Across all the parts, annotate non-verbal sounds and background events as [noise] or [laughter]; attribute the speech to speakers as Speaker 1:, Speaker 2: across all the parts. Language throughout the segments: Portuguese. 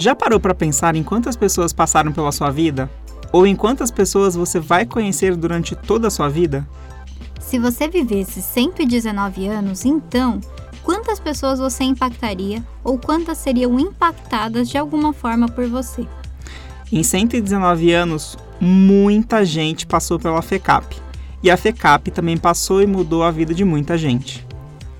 Speaker 1: Já parou para pensar em quantas pessoas passaram pela sua vida? Ou em quantas pessoas você vai conhecer durante toda a sua vida?
Speaker 2: Se você vivesse 119 anos, então, quantas pessoas você impactaria ou quantas seriam impactadas de alguma forma por você?
Speaker 1: Em 119 anos, muita gente passou pela FECAP. E a FECAP também passou e mudou a vida de muita gente.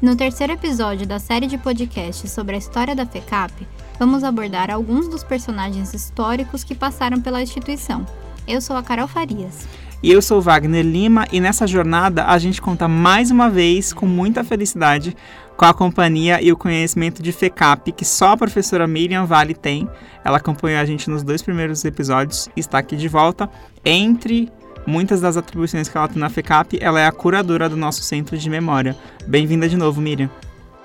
Speaker 2: No terceiro episódio da série de podcasts sobre a história da FECAP, vamos abordar alguns dos personagens históricos que passaram pela instituição. Eu sou a Carol Farias.
Speaker 1: E eu sou Wagner Lima, e nessa jornada a gente conta mais uma vez, com muita felicidade, com a companhia e o conhecimento de FECAP que só a professora Miriam Vale tem. Ela acompanhou a gente nos dois primeiros episódios e está aqui de volta. Entre muitas das atribuições que ela tem na FECAP, ela é a curadora do nosso centro de memória. Bem-vinda de novo, Miriam.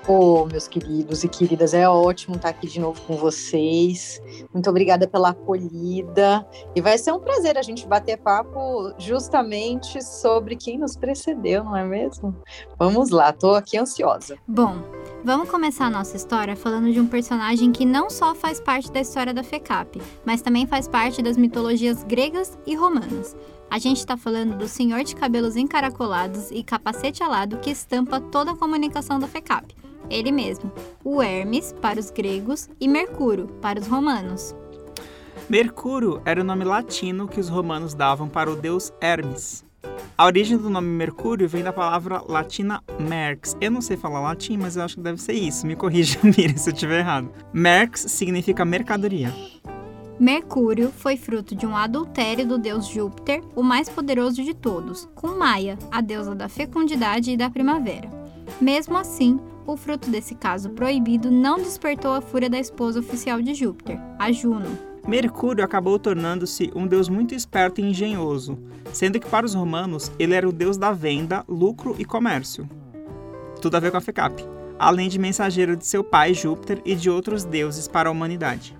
Speaker 3: Ô, oh, meus queridos e queridas, é ótimo estar aqui de novo com vocês. Muito obrigada pela acolhida. E vai ser um prazer a gente bater papo justamente sobre quem nos precedeu, não é mesmo? Vamos lá, tô aqui ansiosa.
Speaker 2: Bom, vamos começar a nossa história falando de um personagem que não só faz parte da história da FECAP, mas também faz parte das mitologias gregas e romanas. A gente está falando do senhor de cabelos encaracolados e capacete alado que estampa toda a comunicação da FECAP ele mesmo, o Hermes para os gregos e Mercúrio para os romanos.
Speaker 1: Mercúrio era o nome latino que os romanos davam para o deus Hermes. A origem do nome Mercúrio vem da palavra latina merx. Eu não sei falar latim, mas eu acho que deve ser isso. Me corrija, [laughs] Miriam, se eu estiver errado. Merx significa mercadoria.
Speaker 2: Mercúrio foi fruto de um adultério do deus Júpiter, o mais poderoso de todos, com Maia, a deusa da fecundidade e da primavera. Mesmo assim, o fruto desse caso proibido não despertou a fúria da esposa oficial de Júpiter, a Juno.
Speaker 1: Mercúrio acabou tornando-se um deus muito esperto e engenhoso, sendo que para os romanos ele era o deus da venda, lucro e comércio. Tudo a ver com a FECAP, além de mensageiro de seu pai Júpiter e de outros deuses para a humanidade.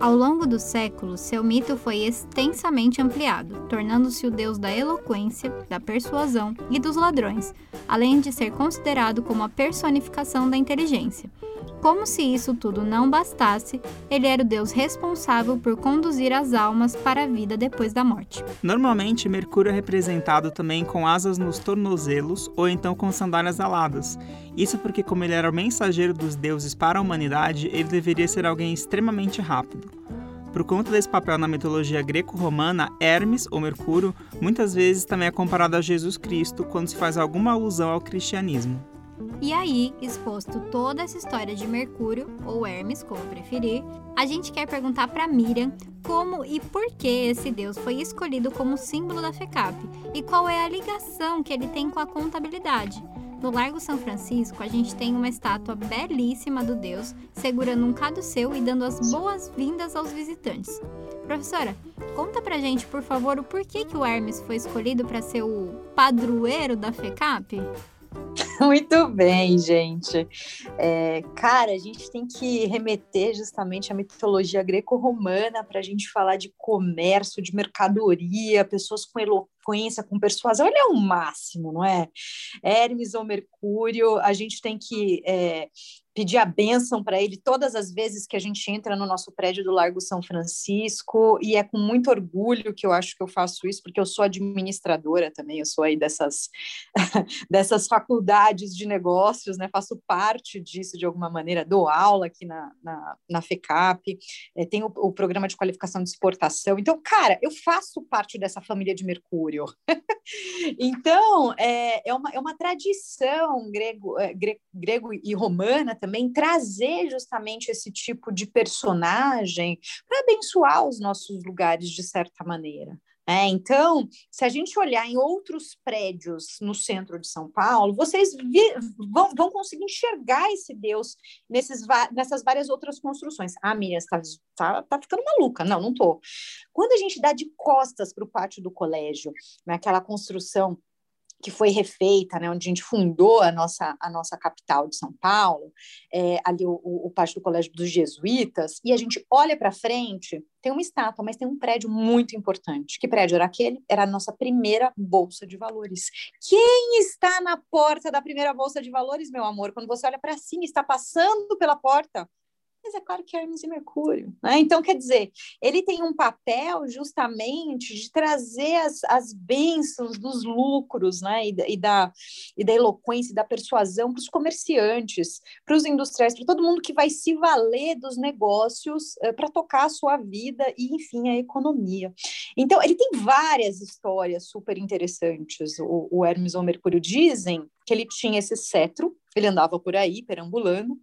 Speaker 2: Ao longo dos séculos, seu mito foi extensamente ampliado, tornando-se o deus da eloquência, da persuasão e dos ladrões, além de ser considerado como a personificação da inteligência. Como se isso tudo não bastasse, ele era o deus responsável por conduzir as almas para a vida depois da morte.
Speaker 1: Normalmente, Mercúrio é representado também com asas nos tornozelos ou então com sandálias aladas. Isso porque, como ele era o mensageiro dos deuses para a humanidade, ele deveria ser alguém extremamente rápido. Por conta desse papel na mitologia greco-romana, Hermes, ou Mercúrio, muitas vezes também é comparado a Jesus Cristo quando se faz alguma alusão ao cristianismo.
Speaker 2: E aí, exposto toda essa história de Mercúrio, ou Hermes, como preferir, a gente quer perguntar para Miriam como e por que esse deus foi escolhido como símbolo da FECAP e qual é a ligação que ele tem com a contabilidade. No Largo São Francisco, a gente tem uma estátua belíssima do deus segurando um caduceu e dando as boas-vindas aos visitantes. Professora, conta pra gente, por favor, o porquê que o Hermes foi escolhido para ser o padroeiro da FECAP? [laughs]
Speaker 3: Muito bem, gente. É, cara, a gente tem que remeter justamente à mitologia greco-romana para a gente falar de comércio, de mercadoria, pessoas com eloquência, com persuasão. Ele é o máximo, não é? Hermes ou Mercúrio, a gente tem que é, pedir a bênção para ele todas as vezes que a gente entra no nosso prédio do Largo São Francisco, e é com muito orgulho que eu acho que eu faço isso, porque eu sou administradora também, eu sou aí dessas, [laughs] dessas faculdades de negócios, né? faço parte disso de alguma maneira, dou aula aqui na, na, na FECAP, é, tenho o, o programa de qualificação de exportação, então, cara, eu faço parte dessa família de Mercúrio. [laughs] então, é, é, uma, é uma tradição grego, é, grego e romana também, também trazer justamente esse tipo de personagem para abençoar os nossos lugares de certa maneira. É, então, se a gente olhar em outros prédios no centro de São Paulo, vocês vi, vão, vão, conseguir enxergar esse Deus nesses, nessas várias outras construções. Ah, Miriam, está tá, tá ficando maluca. Não, não tô. Quando a gente dá de costas para o pátio do colégio, naquela construção que foi refeita, né, onde a gente fundou a nossa, a nossa capital de São Paulo, é, ali o, o, pátio do Colégio dos Jesuítas, e a gente olha para frente, tem uma estátua, mas tem um prédio muito importante. Que prédio era aquele? Era a nossa primeira bolsa de valores. Quem está na porta da primeira bolsa de valores, meu amor? Quando você olha para cima, está passando pela porta mas é claro que é Hermes e Mercúrio. Né? Então, quer dizer, ele tem um papel justamente de trazer as, as bênçãos dos lucros né? e, e, da, e da eloquência e da persuasão para os comerciantes, para os industriais, para todo mundo que vai se valer dos negócios uh, para tocar a sua vida e, enfim, a economia. Então, ele tem várias histórias super interessantes. O, o Hermes ou Mercúrio dizem que ele tinha esse cetro, ele andava por aí perambulando,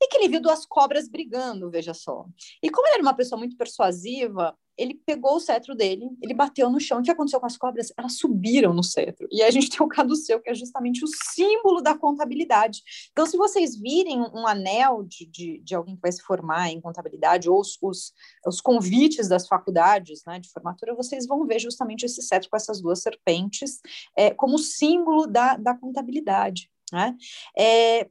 Speaker 3: e que ele viu duas cobras brigando, veja só. E como ele era uma pessoa muito persuasiva, ele pegou o cetro dele, ele bateu no chão. O que aconteceu com as cobras? Elas subiram no cetro. E aí a gente tem o caduceu, que é justamente o símbolo da contabilidade. Então, se vocês virem um anel de, de, de alguém que vai se formar em contabilidade, ou os, os, os convites das faculdades né, de formatura, vocês vão ver justamente esse cetro com essas duas serpentes é, como símbolo da, da contabilidade. Né? É,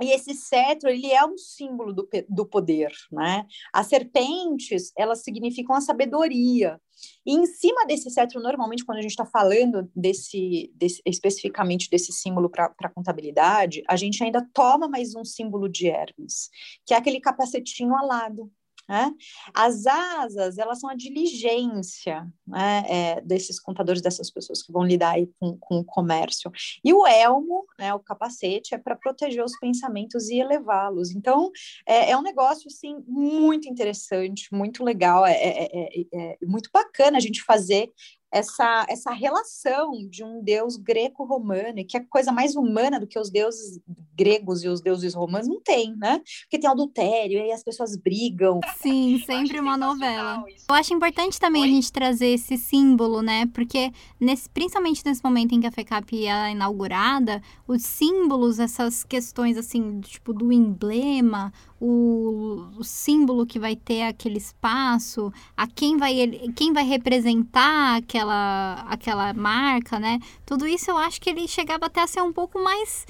Speaker 3: e esse cetro, ele é um símbolo do, do poder, né? As serpentes, elas significam a sabedoria. E em cima desse cetro, normalmente, quando a gente está falando desse, desse, especificamente desse símbolo para contabilidade, a gente ainda toma mais um símbolo de Hermes, que é aquele capacetinho alado, né? As asas, elas são a diligência né, é, desses contadores, dessas pessoas que vão lidar com, com o comércio. E o elmo, né, o capacete, é para proteger os pensamentos e elevá-los. Então, é, é, um negócio, assim, muito interessante, muito legal, é, é, é, é muito bacana a gente fazer essa, essa relação de um deus greco-romano, que é coisa mais humana do que os deuses gregos e os deuses romanos, não tem, né? Porque tem adultério, e aí as pessoas brigam.
Speaker 2: Sim, sempre uma novela. Isso. Eu acho importante também Oi? a gente trazer esse símbolo, né? Porque, nesse, principalmente nesse momento em que a FECAP é inaugurada, os símbolos, essas questões, assim, tipo, do emblema, o, símbolo que vai ter aquele espaço, a quem vai, quem vai representar aquela, aquela marca, né? Tudo isso eu acho que ele chegava até a ser um pouco mais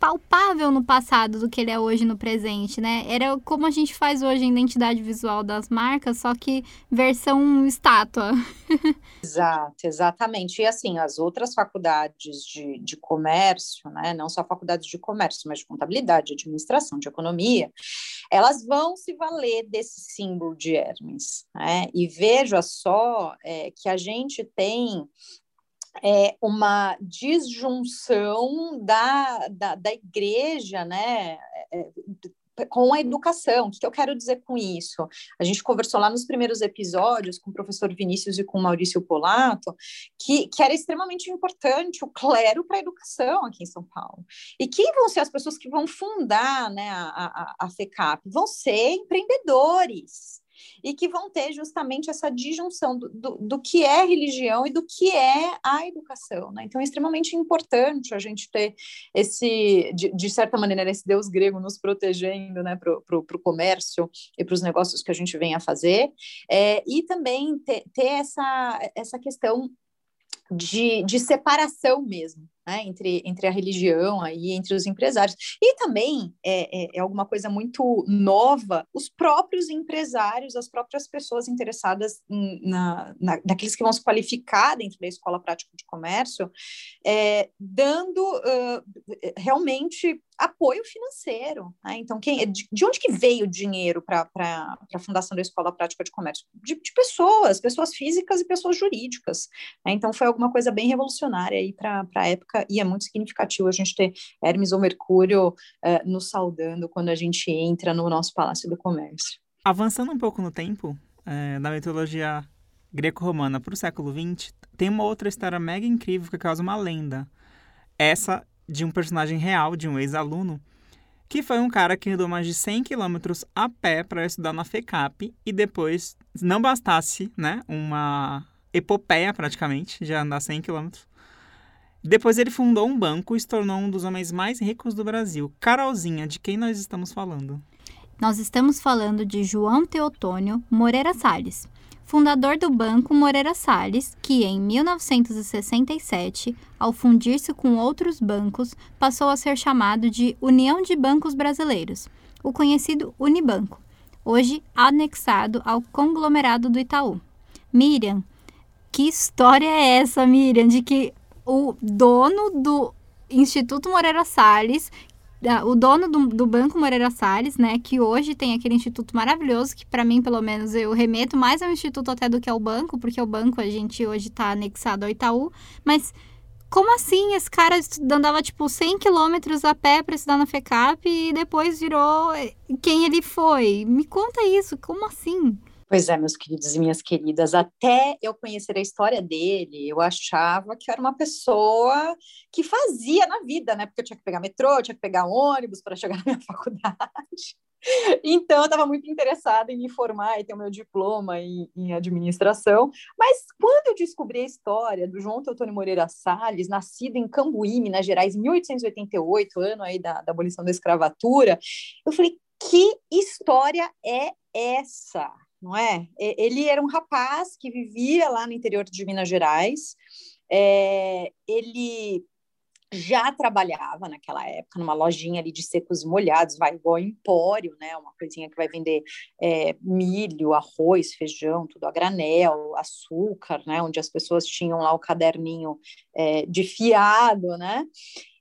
Speaker 2: palpável no passado do que ele é hoje no presente, né? Era como a gente faz hoje a identidade visual das marcas, só que versão estátua. [laughs]
Speaker 3: Exato, exatamente. E assim, as outras faculdades de, de comércio, né? Não só faculdades de comércio, mas de contabilidade, de administração, de economia, elas vão se valer desse símbolo de Hermes, né? E veja só é, que a gente tem é, uma disjunção da, da, da igreja, né? É, com a educação. O que eu quero dizer com isso? A gente conversou lá nos primeiros episódios com o professor Vinícius e com o Maurício Polato, que, que era extremamente importante o clero para a educação aqui em São Paulo. E quem vão ser as pessoas que vão fundar né, a, a, a FECAP? Vão ser empreendedores e que vão ter justamente essa disjunção do, do, do, que é religião e do que é a educação. Né? Então, é extremamente importante a gente ter esse, de, de certa maneira, esse Deus grego nos protegendo né, para o comércio e para os negócios que a gente vem a fazer, é, e também ter, ter essa, essa questão de, de separação mesmo né, entre, entre a religião aí, entre os empresários. E também é, é, é, alguma coisa muito nova, os próprios empresários, as próprias pessoas interessadas em, na, na, naqueles que vão se qualificar dentro da Escola Prática de Comércio, é, dando uh, realmente apoio financeiro. Né? Então, quem, de, de, onde que veio o dinheiro para a fundação da Escola Prática de Comércio? De, de, pessoas, pessoas físicas e pessoas jurídicas. Né? Então, foi alguma coisa bem revolucionária aí para a época e é muito significativo a gente ter Hermes ou Mercúrio uh, nos saudando quando a gente entra no nosso Palácio do Comércio.
Speaker 1: Avançando um pouco no tempo, é, da mitologia greco-romana para o século XX, tem uma outra história mega incrível que causa uma lenda. Essa de um personagem real, de um ex-aluno, que foi um cara que andou mais de 100 quilômetros a pé para estudar na FECAP e depois, não bastasse, né, uma epopeia praticamente, de andar 100 quilômetros, depois ele fundou um banco e se tornou um dos homens mais ricos do Brasil. Carolzinha, de quem nós estamos falando?
Speaker 2: Nós estamos falando de João Teotônio Moreira Salles, fundador do Banco Moreira Salles, que em 1967, ao fundir-se com outros bancos, passou a ser chamado de União de Bancos Brasileiros, o conhecido Unibanco, hoje anexado ao conglomerado do Itaú. Miriam, que história é essa, Miriam, de que o dono do Instituto Moreira Salles o dono do, do, Banco Moreira Salles, né, que hoje tem aquele instituto maravilhoso, que para mim, pelo menos, eu remeto mais ao instituto até do que ao banco, porque o banco a gente hoje está anexado ao Itaú, mas como assim? Esse cara andava tipo 100 quilômetros a pé para estudar na FECAP e depois virou quem ele foi? Me conta isso, como assim?
Speaker 3: Pois é, meus queridos e minhas queridas, até eu conhecer a história dele, eu achava que era uma pessoa que fazia na vida, né? Porque eu tinha que pegar metrô, eu tinha que pegar ônibus para chegar [laughs] na minha faculdade. Então, eu estava muito interessada em me formar e ter o meu diploma em, em, administração. Mas quando eu descobri a história do João Teotônio Moreira Salles, nascido em Cambuí, Minas Gerais, em 1888, ano aí da, da abolição da escravatura, eu falei, que história é essa? Não é? Ele era um rapaz que vivia lá no interior de Minas Gerais. É, ele já trabalhava naquela época numa lojinha ali de secos molhados, vai igual empório, né? Uma coisinha que vai vender é, milho, arroz, feijão, tudo a granel, açúcar, né? Onde as pessoas tinham lá o caderninho é, de fiado, né?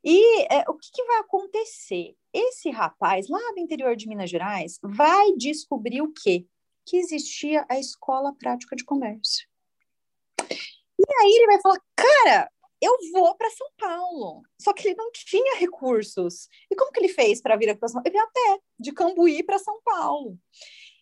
Speaker 3: E é, o que, que vai acontecer? Esse rapaz lá do interior de Minas Gerais vai descobrir o quê? Que existia a Escola Prática de Comércio. E aí ele vai falar, cara, eu vou para São Paulo. Só que ele não tinha recursos. E como que ele fez para vir aqui para São Paulo? Ele veio a pé, de Cambuí para São Paulo.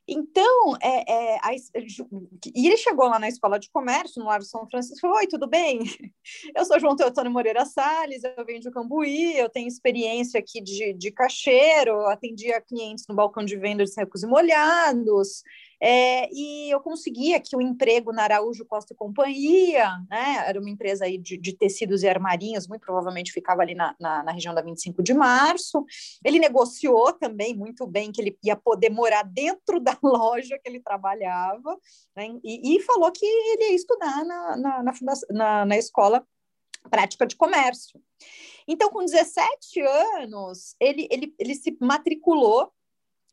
Speaker 3: Então, é, é, a, e ele chegou lá na escola de comércio, no Largo São Francisco, e falou: Oi, tudo bem? [laughs] Eu sou João Teotônio Moreira Salles, eu venho de Cambuí, eu tenho experiência aqui de, de caixeiro, atendia clientes no balcão de venda de secos e molhados, é, e eu consegui aqui o um emprego na Araújo Costa e Companhia, né? Era uma empresa aí de, de tecidos e armarinhos, muito provavelmente ficava ali na, na, na, região da 25 de março. Ele negociou também muito bem que ele ia poder morar dentro da [laughs] loja que ele trabalhava, né? e, e, falou que ele ia estudar na, na, na, na, na escola prática de comércio. Então, com 17 anos, ele, ele, ele se matriculou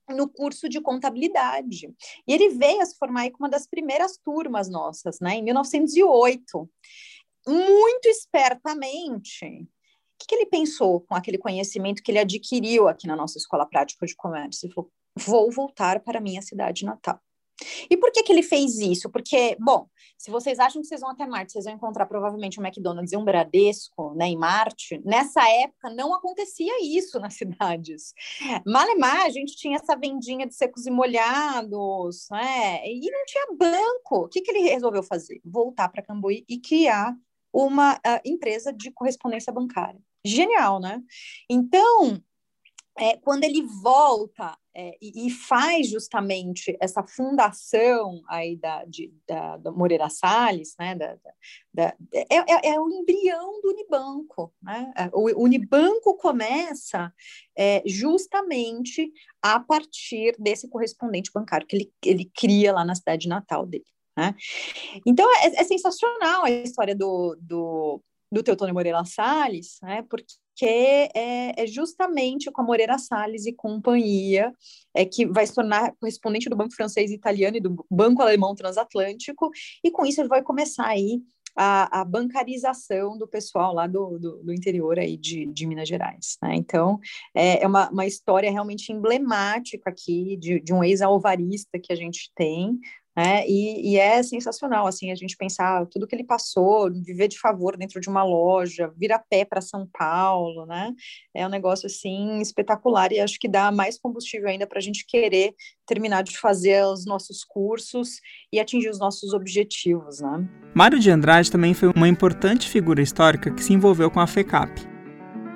Speaker 3: no curso de contabilidade. E ele veio a se formar aí com uma das primeiras turmas nossas, né, em 1908. Muito espertamente, o que, que ele pensou com aquele conhecimento que ele adquiriu aqui na nossa Escola Prática de Comércio? Ele falou, vou voltar para minha cidade natal. E por que, que ele fez isso? Porque, bom, se vocês acham que vocês vão até Marte, vocês vão encontrar provavelmente um McDonald's e um Bradesco né, em Marte. Nessa época não acontecia isso nas [laughs] cidades. Malemar, a gente tinha essa vendinha de secos e molhados, né? E não tinha banco. O que, que ele resolveu fazer? Voltar para Cambuí e criar uma uh, empresa de correspondência bancária. Genial, né? Então, é, quando ele volta é, e, e, faz justamente essa fundação aí da, de, da, da Moreira Salles, né, da, da, é, é, é, o embrião do Unibanco. Né? É, o Unibanco começa é, justamente a partir desse correspondente bancário que ele, ele cria lá na cidade natal dele. Né? Então, é, é sensacional a história do, do, do Teutônio Moreira Salles, né? porque que é, é, justamente com a Moreira Salles e companhia, é, que vai se tornar correspondente do Banco Francês e Italiano e do Banco Alemão Transatlântico, e com isso ele vai começar aí a, a bancarização do pessoal lá do, do, do interior aí de, de Minas Gerais. Né? Então, é, é uma, uma história realmente emblemática aqui de, de um ex-alvarista que a gente tem, né? E, e, é sensacional, assim, a gente pensar tudo que ele passou, viver de favor dentro de uma loja, vir a pé para São Paulo, né? É um negócio, assim, espetacular e acho que dá mais combustível ainda para a gente querer terminar de fazer os nossos cursos e atingir os nossos objetivos, né?
Speaker 1: Mário de Andrade também foi uma importante figura histórica que se envolveu com a FECAP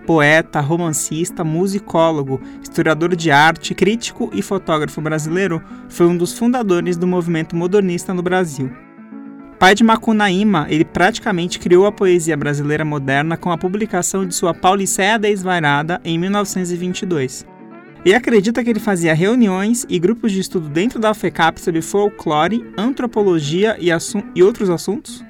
Speaker 1: poeta, romancista, musicólogo, historiador de arte, crítico e fotógrafo brasileiro, foi um dos fundadores do movimento modernista no Brasil. Pai de Macunaíma, ele praticamente criou a poesia brasileira moderna com a publicação de sua Pauliceia Desvairada em 1922. E acredita que ele fazia reuniões e grupos de estudo dentro da FECAP sobre folclore, antropologia e, e outros assuntos?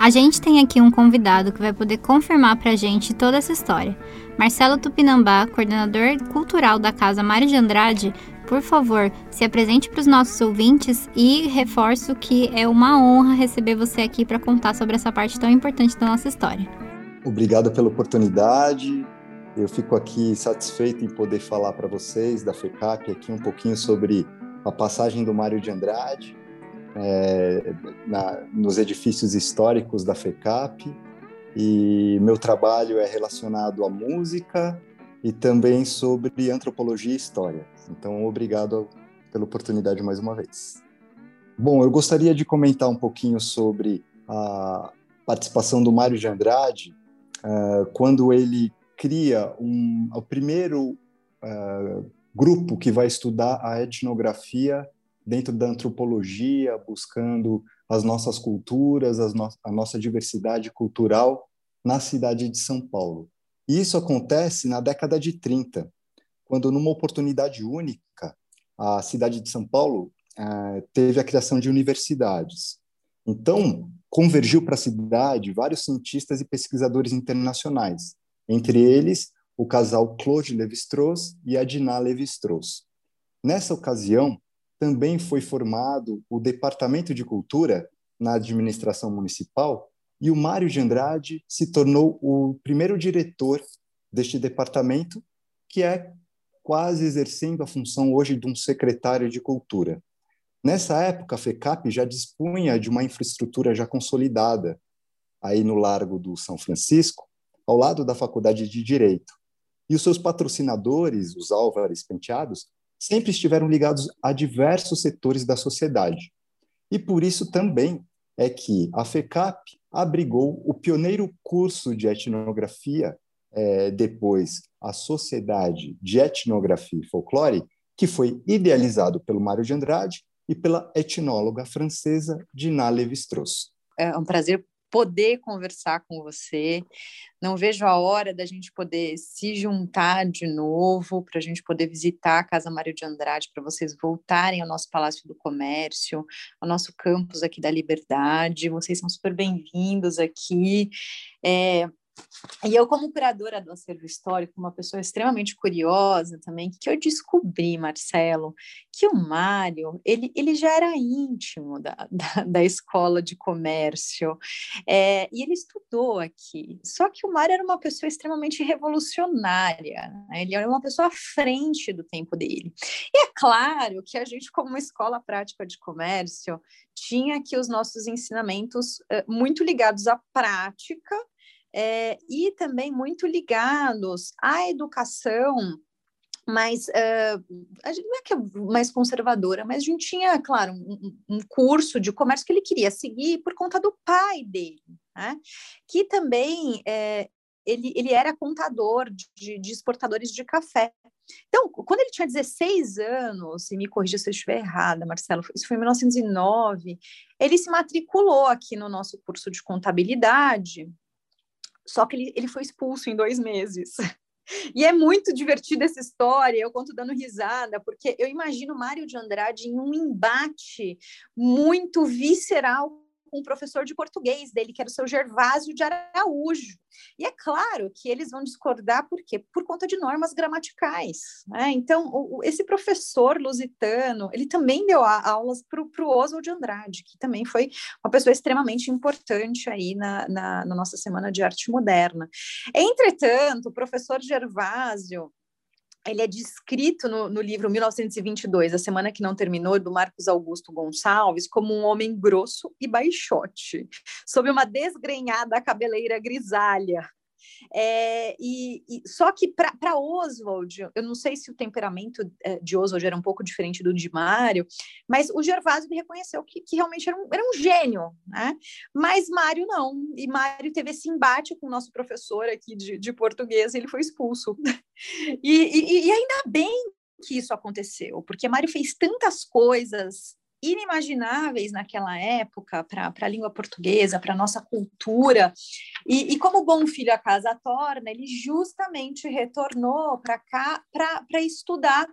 Speaker 2: A gente tem aqui um convidado que vai poder confirmar pra gente toda essa história. Marcelo Tupinambá, coordenador cultural da Casa Mário de Andrade, por favor, se apresente para os nossos ouvintes e reforço que é uma honra receber você aqui para contar sobre essa parte tão importante da nossa história.
Speaker 4: Obrigado pela oportunidade. Eu fico aqui satisfeito em poder falar para vocês da FECAP aqui um pouquinho sobre a passagem do Mário de Andrade é, na, nos edifícios históricos da FECAP e meu trabalho é relacionado à música e também sobre antropologia e história. Então, obrigado pela oportunidade mais uma vez. Bom, eu gostaria de comentar um pouquinho sobre a participação do Mário de Andrade uh, quando ele cria um, o primeiro uh, grupo que vai estudar a etnografia dentro da antropologia, buscando as nossas culturas, no a nossa diversidade cultural na cidade de São Paulo. E isso acontece na década de 30, quando, numa oportunidade única, a cidade de São Paulo uh, teve a criação de universidades. Então, convergiu para a cidade vários cientistas e pesquisadores internacionais, entre eles o casal Claude Lévi-Strauss e Adina Lévi-Strauss. Nessa ocasião, também foi formado o Departamento de Cultura na administração municipal e o Mário de Andrade se tornou o primeiro diretor deste departamento, que é quase exercendo a função hoje de um secretário de cultura. Nessa época, a FECAP já dispunha de uma infraestrutura já consolidada, aí no Largo do São Francisco, ao lado da Faculdade de Direito. E os seus patrocinadores, os Álvares Penteados, sempre estiveram ligados a diversos setores da sociedade. E por isso também é que a FECAP abrigou o pioneiro curso de etnografia, é, depois a Sociedade de Etnografia e Folclore, que foi idealizado pelo Mário de Andrade e pela etnóloga francesa Dina Lévi-Strauss.
Speaker 3: É um prazer poder conversar com você. Não vejo a hora da gente poder se juntar de novo, para a gente poder visitar a Casa Mário de Andrade, para vocês voltarem ao nosso Palácio do Comércio, ao nosso campus aqui da Liberdade. Vocês são super bem-vindos aqui. É, e eu, como curadora do acervo histórico, uma pessoa extremamente curiosa também, que eu descobri, Marcelo, que o Mário, ele, ele já era íntimo da, [laughs] da, da escola de comércio, é, e ele estudou aqui. Só que o Mário era uma pessoa extremamente revolucionária, né? ele era uma pessoa à frente do tempo dele. E é claro que a gente, como escola prática de comércio, tinha aqui os nossos ensinamentos uh, muito ligados à prática, é, e também muito ligados à educação mais, uh, não é que é mais conservadora, mas a gente tinha, claro, um, um, curso de comércio que ele queria seguir por conta do pai dele, né? que também é, ele, ele era contador de, de exportadores de café. Então, quando ele tinha 16 anos, e me corrija se eu estiver errada, Marcelo, isso foi em 1909, ele se matriculou aqui no nosso curso de contabilidade, só que ele, ele foi expulso em dois meses. [laughs] E é muito divertida essa história, eu conto dando risada, porque eu imagino Mário de Andrade em um embate muito visceral com um professor de português dele, que era o seu Gervásio de Araújo. E é claro que eles vão discordar, por quê? Por conta de normas gramaticais. Né? Então, o, esse professor lusitano, ele também deu aulas para o Oswald de Andrade, que também foi uma pessoa extremamente importante aí na, na, na nossa Semana de Arte Moderna. Entretanto, o professor Gervásio, ele é descrito no, no, livro 1922, A Semana que Não Terminou, do Marcos Augusto Gonçalves, como um homem grosso e baixote, sob uma desgrenhada cabeleira grisalha, é, e, e, só que para Oswald, eu não sei se o temperamento é, de Oswald era um pouco diferente do de Mário, mas o Gervásio reconheceu que, que realmente era um, era um gênio, né? Mas Mário não. E Mário teve esse embate com o nosso professor aqui de, de português, e ele foi expulso. [laughs] e, e, e ainda bem que isso aconteceu, porque Mário fez tantas coisas inimagináveis naquela época para a língua portuguesa, para a nossa cultura. E, e, como bom filho a casa torna, ele justamente retornou para cá para estudar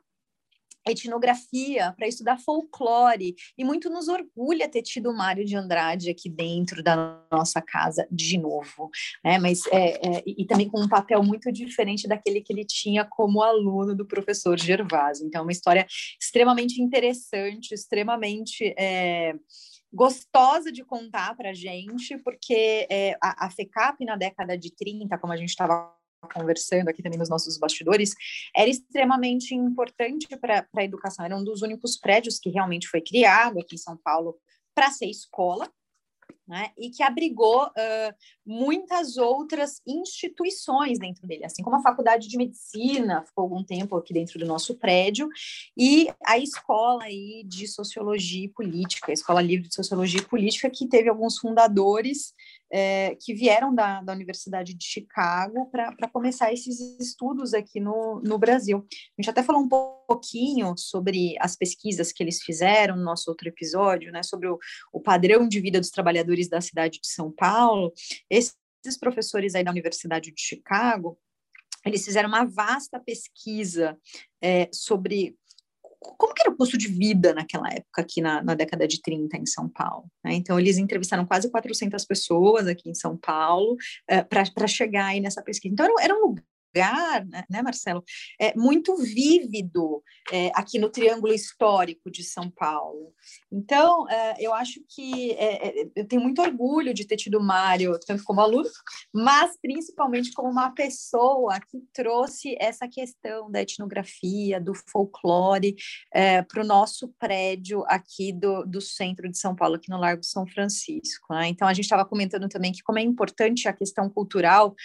Speaker 3: etnografia, para estudar folclore, e muito nos orgulha ter tido o Mário de Andrade aqui dentro da nossa casa de novo, né? Mas é, é, e também com um papel muito diferente daquele que ele tinha como aluno do professor Gervásio. Então, é uma história extremamente interessante, extremamente é, gostosa de contar para gente, porque é, a, a FECAP na década de 30, como a gente estava conversando aqui também nos nossos bastidores, era extremamente importante para a educação. Era um dos únicos prédios que realmente foi criado aqui em São Paulo para ser escola, né, e que abrigou uh, muitas outras instituições dentro dele, assim como a Faculdade de Medicina ficou algum tempo aqui dentro do nosso prédio, e a escola aí de Sociologia e Política, a Escola Livre de Sociologia e Política, que teve alguns fundadores é, que vieram da, da Universidade de Chicago para começar esses estudos aqui no, no Brasil. A gente até falou um pouquinho sobre as pesquisas que eles fizeram no nosso outro episódio, né, sobre o, o padrão de vida dos trabalhadores da cidade de São Paulo. Esses professores aí da Universidade de Chicago, eles fizeram uma vasta pesquisa é, sobre como que era o custo de vida naquela época, aqui na, na década de 30 em São Paulo. Né? Então, eles entrevistaram quase 400 pessoas aqui em São Paulo uh, para chegar aí nessa pesquisa. Então, era, era um lugar, né, né, Marcelo, é muito vívido é, aqui no Triângulo Histórico de São Paulo. Então, é, eu acho que é, é, eu tenho muito orgulho de ter tido o Mário, tanto como aluno, mas principalmente como uma pessoa que trouxe essa questão da etnografia, do folclore, é, para o nosso prédio aqui do, do centro de São Paulo, aqui no Largo São Francisco. Né? Então, a gente estava comentando também que como é importante a questão cultural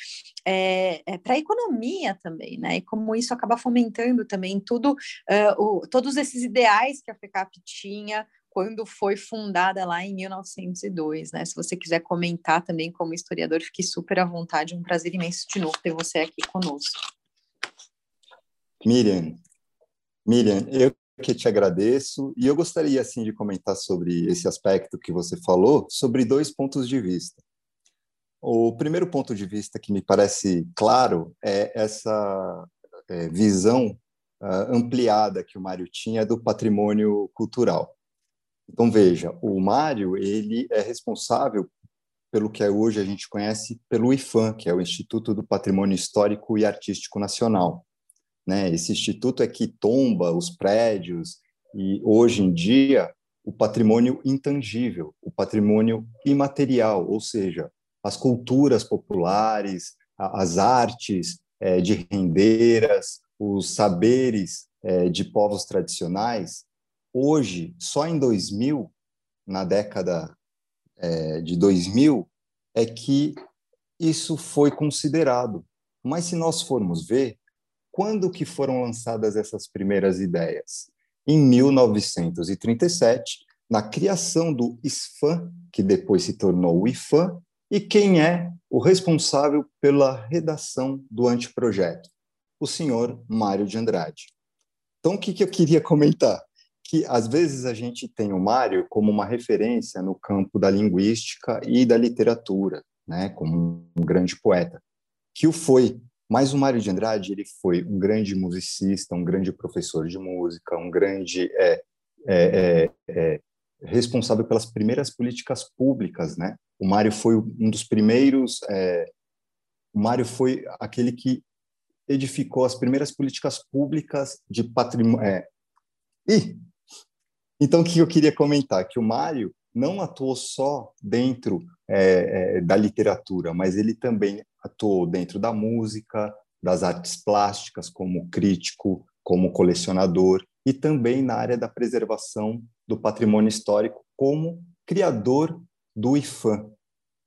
Speaker 3: é, para a economia economia também, né? E como isso acaba fomentando também tudo, uh, o, todos esses ideais que a FECAP tinha quando foi fundada lá em 1902, né? Se você quiser comentar também como historiador, fique super à vontade. Um prazer imenso de novo ter você aqui conosco.
Speaker 4: Miriam, Miriam, eu que te agradeço e eu gostaria assim de comentar sobre esse aspecto que você falou, sobre dois pontos de vista. O primeiro ponto de vista que me parece claro é essa é, visão uh, ampliada que o Mário tinha do patrimônio cultural. Então veja, o Mário ele é responsável pelo que hoje a gente conhece pelo IFAM, que é o Instituto do Patrimônio Histórico e Artístico Nacional. Né? Esse instituto é que tomba os prédios e hoje em dia o patrimônio intangível, o patrimônio imaterial, ou seja, as culturas populares, as artes é, de rendeiras, os saberes é, de povos tradicionais, hoje, só em 2000, na década é, de 2000, é que isso foi considerado. Mas se nós formos ver, quando que foram lançadas essas primeiras ideias? Em 1937, na criação do ISFAM, que depois se tornou o IFAM, e quem é o responsável pela redação do anteprojeto? O senhor Mário de Andrade. Então, o que, eu queria comentar? Que às vezes a gente tem o Mário como uma referência no campo da linguística e da literatura, né, como um grande poeta, que o foi. Mas o Mário de Andrade ele foi um grande musicista, um grande professor de música, um grande é, é, é, é responsável pelas primeiras políticas públicas, né? O Mário foi um dos primeiros. É, o Mário foi aquele que edificou as primeiras políticas públicas de patrimônio. É. E então o que eu queria comentar que o Mário não atuou só dentro é, é, da literatura, mas ele também atuou dentro da música, das artes plásticas, como crítico, como colecionador, e também na área da preservação do patrimônio histórico, como criador do IFAM.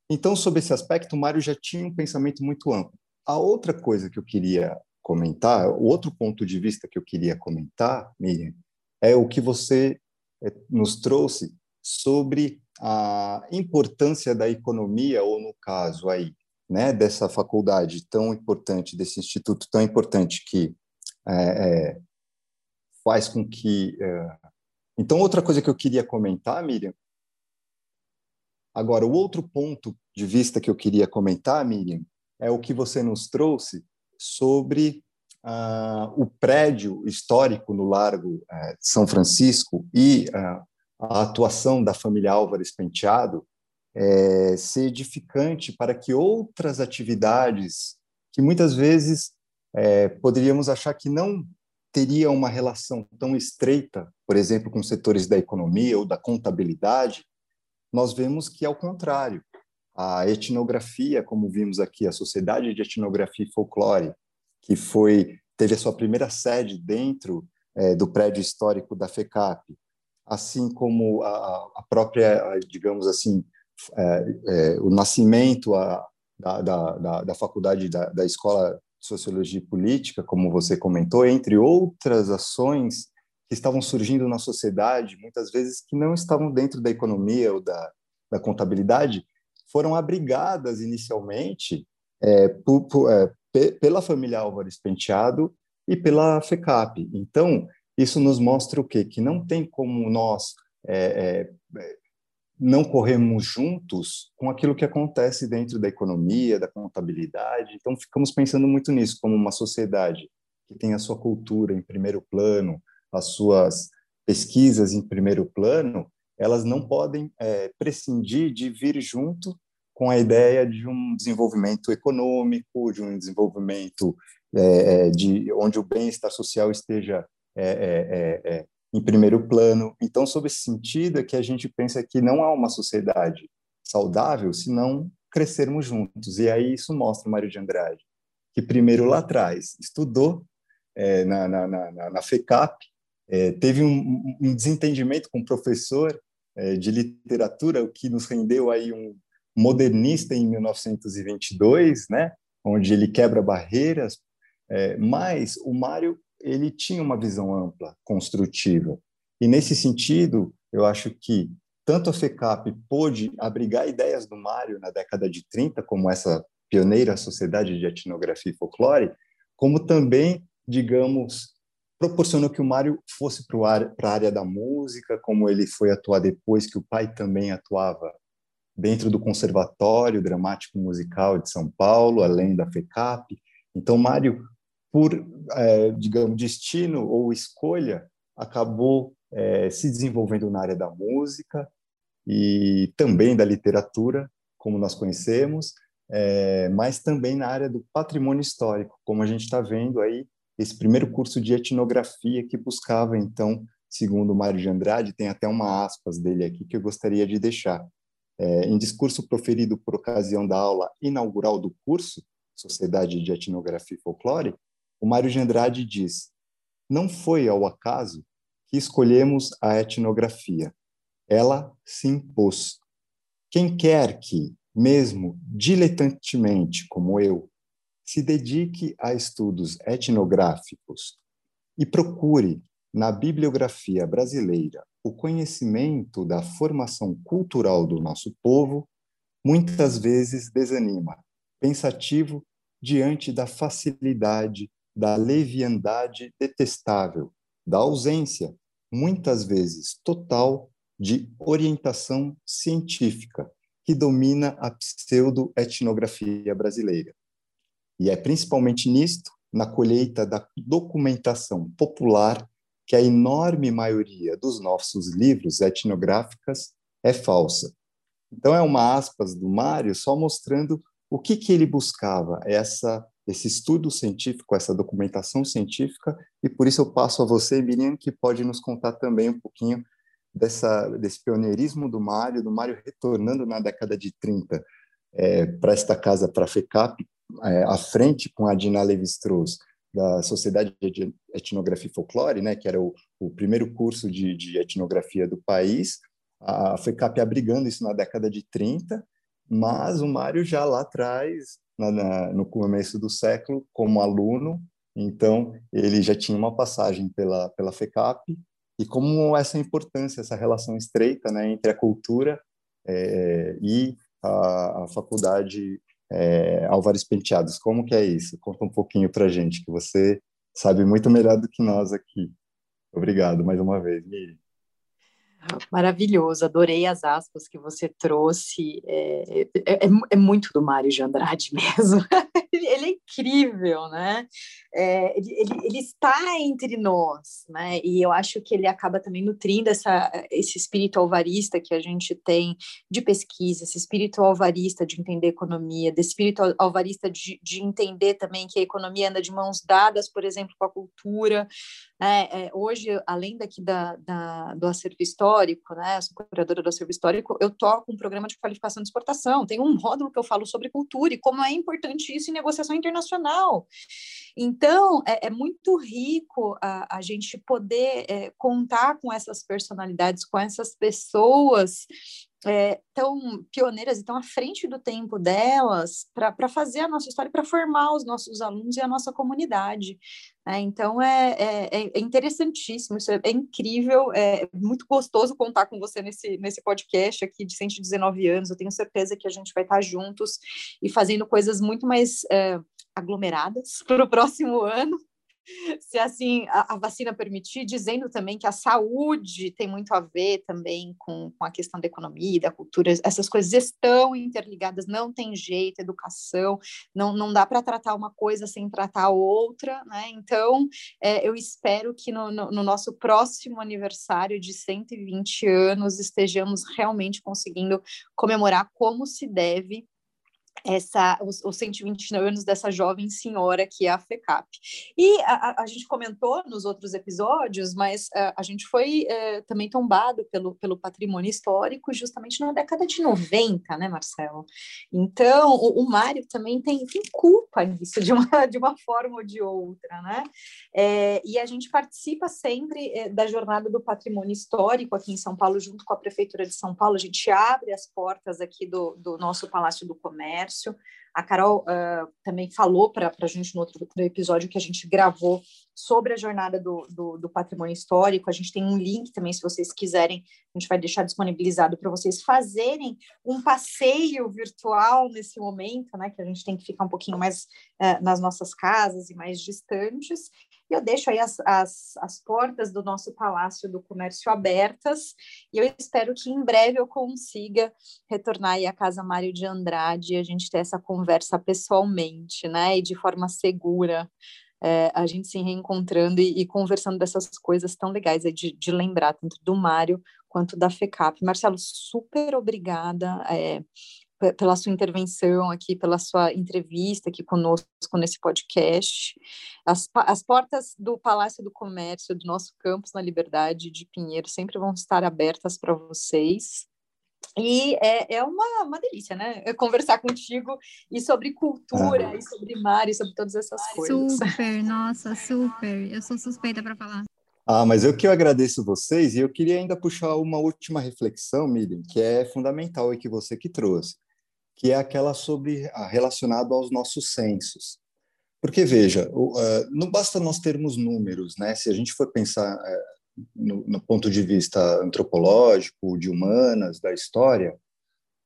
Speaker 4: Então, sobre esse aspecto, o Mário já tinha um pensamento muito amplo. A outra coisa que eu queria comentar, o outro ponto de vista que eu queria comentar, Miriam, é o que você eh, nos trouxe sobre a importância da economia, ou no caso aí, né, dessa faculdade tão importante, desse instituto tão importante que é, é, faz com que. É... Então, outra coisa que eu queria comentar, Miriam, Agora, o outro ponto de vista que eu queria comentar, Miriam, é o que você nos trouxe sobre uh, o prédio histórico no Largo uh, São Francisco e uh, a atuação da família Álvares Penteado é, ser edificante para que outras atividades que muitas vezes poderíamos achar que não teria uma relação tão estreita, por exemplo, com setores da economia ou da contabilidade, nós vemos que, ao contrário, a etnografia, como vimos aqui, a Sociedade de Etnografia e Folclore, que foi teve a sua primeira sede dentro é, do prédio histórico da FECAP, assim como a, a própria, digamos assim, é, é, o nascimento a, da, da, da, faculdade da, da Escola Sociologia Política, como você comentou, entre outras ações que estavam surgindo na sociedade, muitas vezes que não estavam dentro da economia ou da, da contabilidade, foram abrigadas inicialmente é, por, por, é, pela família Álvares Penteado e pela FECAP. Então, isso nos mostra o quê? Que não tem como nós é, é, não corremos juntos com aquilo que acontece dentro da economia, da contabilidade. Então, ficamos pensando muito nisso, como uma sociedade que tem a sua cultura em primeiro plano, as suas pesquisas em primeiro plano, elas não podem é, prescindir de vir junto com a ideia de um desenvolvimento econômico, de um desenvolvimento é, é de onde o bem-estar social esteja é, é, é, em primeiro plano. Então, sob esse sentido, é que a gente pensa que não há uma sociedade saudável se não crescermos juntos. E aí isso mostra o Mário de Andrade, que primeiro lá atrás estudou na, na, na, na FECAP, teve um, um desentendimento com o professor de literatura, o que nos rendeu aí um modernista em 1922, né, onde ele quebra barreiras, é, mas o Mário ele tinha uma visão ampla, construtiva. E nesse sentido, eu acho que tanto a FECAP pôde abrigar ideias do Mário na década de 30, como essa pioneira sociedade de etnografia e folclore, como também, digamos, proporcionou que o Mário fosse para a área da música, como ele foi atuar depois que o pai também atuava dentro do Conservatório Dramático Musical de São Paulo, além da FECAP. Então, Mário, por, é, digamos, destino ou escolha, acabou é, se desenvolvendo na área da música e também da literatura, como nós conhecemos, é, mas também na área do patrimônio histórico, como a gente está vendo aí, esse primeiro curso de etnografia que buscava, então, segundo Mário de Andrade, tem até uma aspas dele aqui que eu gostaria de deixar, é, em discurso proferido por ocasião da aula inaugural do curso, Sociedade de Etnografia e Folclore, o Mário de Andrade diz: Não foi ao acaso que escolhemos a etnografia. Ela se impôs. Quem quer que, mesmo diletantemente como eu, se dedique a estudos etnográficos e procure na bibliografia brasileira o conhecimento da formação cultural do nosso povo, muitas vezes desanima, pensativo diante da facilidade, da leviandade detestável, da ausência, muitas vezes total, de orientação científica que domina a pseudo-etnografia brasileira. E é principalmente nisto, na colheita da documentação popular, que a enorme maioria dos nossos livros etnográficos é falsa. Então é uma aspas do Mário só mostrando o que, que ele buscava, essa esse estudo científico, essa documentação científica, e por isso eu passo a você, Miriam, que pode nos contar também um pouquinho dessa, desse pioneirismo do Mário, do Mário retornando na década de 30 é, para esta casa, para a FECAP, é, à frente com a Dina Levi-Strauss, da Sociedade de Etnografia e Folclore, né, que era o, o primeiro curso de, de, etnografia do país, a FECAP abrigando isso na década de 30, mas o Mário já lá atrás, na, na, no começo do século, como aluno, então ele já tinha uma passagem pela, pela FECAP, e como essa importância, essa relação estreita né, entre a cultura é, e a, a faculdade é, Álvares Penteados. Como que é isso? Conta um pouquinho para gente, que você sabe muito melhor do que nós aqui. Obrigado mais uma vez, Miri.
Speaker 3: Maravilhoso, adorei as aspas que você trouxe. É, é, é, é muito do Mário de Andrade [laughs] mesmo. [laughs] ele, é incrível, né? É, ele, ele, ele, está entre nós, né? E eu acho que ele acaba também nutrindo essa, esse espírito alvarista que a gente tem de pesquisa, esse espírito alvarista de entender economia, desse espírito alvarista de, de entender também que a economia anda de mãos dadas, por exemplo, com a cultura. Né? É, hoje, além daqui da, da, do acervo histórico, né? Eu sou curadora do acervo histórico, eu toco um programa de qualificação de exportação. Tem um módulo que eu falo sobre cultura e como é importante isso em negociação internacional. Então, é, é muito rico a, a gente poder é, contar com essas personalidades, com essas pessoas é, tão pioneiras e tão à frente do tempo delas para fazer a nossa história, para formar os nossos alunos e a nossa comunidade. Né? Então, é, é, é, interessantíssimo, isso é, é, incrível, é muito gostoso contar com você nesse, nesse podcast aqui de 119 anos. Eu tenho certeza que a gente vai estar juntos e fazendo coisas muito mais é, aglomeradas [laughs] para o próximo ano se assim a, a, vacina permitir, dizendo também que a saúde tem muito a ver também com, com a questão da economia, da cultura, essas coisas estão interligadas, não tem jeito, educação, não, não dá para tratar uma coisa sem tratar a outra, né? Então, é, eu espero que no, no, no nosso próximo aniversário de 120 anos estejamos realmente conseguindo comemorar como se deve essa, os, os 120 anos dessa jovem senhora que é a FECAP. E a, a gente comentou nos outros episódios, mas a, a gente foi é, também tombado pelo, pelo patrimônio histórico justamente na década de 90, né, Marcelo? Então, o, o Mário também tem, tem culpa nisso, de uma, de uma forma ou de outra, né? É, e a gente participa sempre é, da jornada do patrimônio histórico aqui em São Paulo, junto com a Prefeitura de São Paulo, a gente abre as portas aqui do, do nosso Palácio do Comércio, comércio. A Carol uh, também falou para a gente no outro episódio que a gente gravou sobre a jornada do, do, do, patrimônio histórico. A gente tem um link também, se vocês quiserem, a gente vai deixar disponibilizado para vocês fazerem um passeio virtual nesse momento, né? Que a gente tem que ficar um pouquinho mais uh, nas nossas casas e mais distantes. E eu deixo aí as, as, as portas do nosso Palácio do Comércio abertas, e eu espero que em breve eu consiga retornar aí à Casa Mário de Andrade e a gente ter essa conversa pessoalmente, né, e de forma segura, é, a gente se reencontrando e, e, conversando dessas coisas tão legais de, de lembrar, tanto do Mário quanto da FECAP. Marcelo, super obrigada. É, pela sua intervenção aqui, pela sua entrevista aqui conosco nesse podcast. As, as portas do Palácio do Comércio, do nosso campus na Liberdade de Pinheiro, sempre vão estar abertas para vocês. E é, é uma, uma delícia, né? Conversar contigo e sobre cultura, ah. e sobre mar, e sobre todas essas coisas.
Speaker 2: Super, [laughs] nossa, super. Eu sou suspeita para falar.
Speaker 4: Ah, mas eu que eu agradeço vocês e eu queria ainda puxar uma última reflexão, Miriam, que é fundamental e que você que trouxe que é aquela sobre relacionado aos nossos censos. Porque veja, não basta nós termos números, né? Se a gente for pensar é, no, no ponto de vista antropológico, de humanas, da história,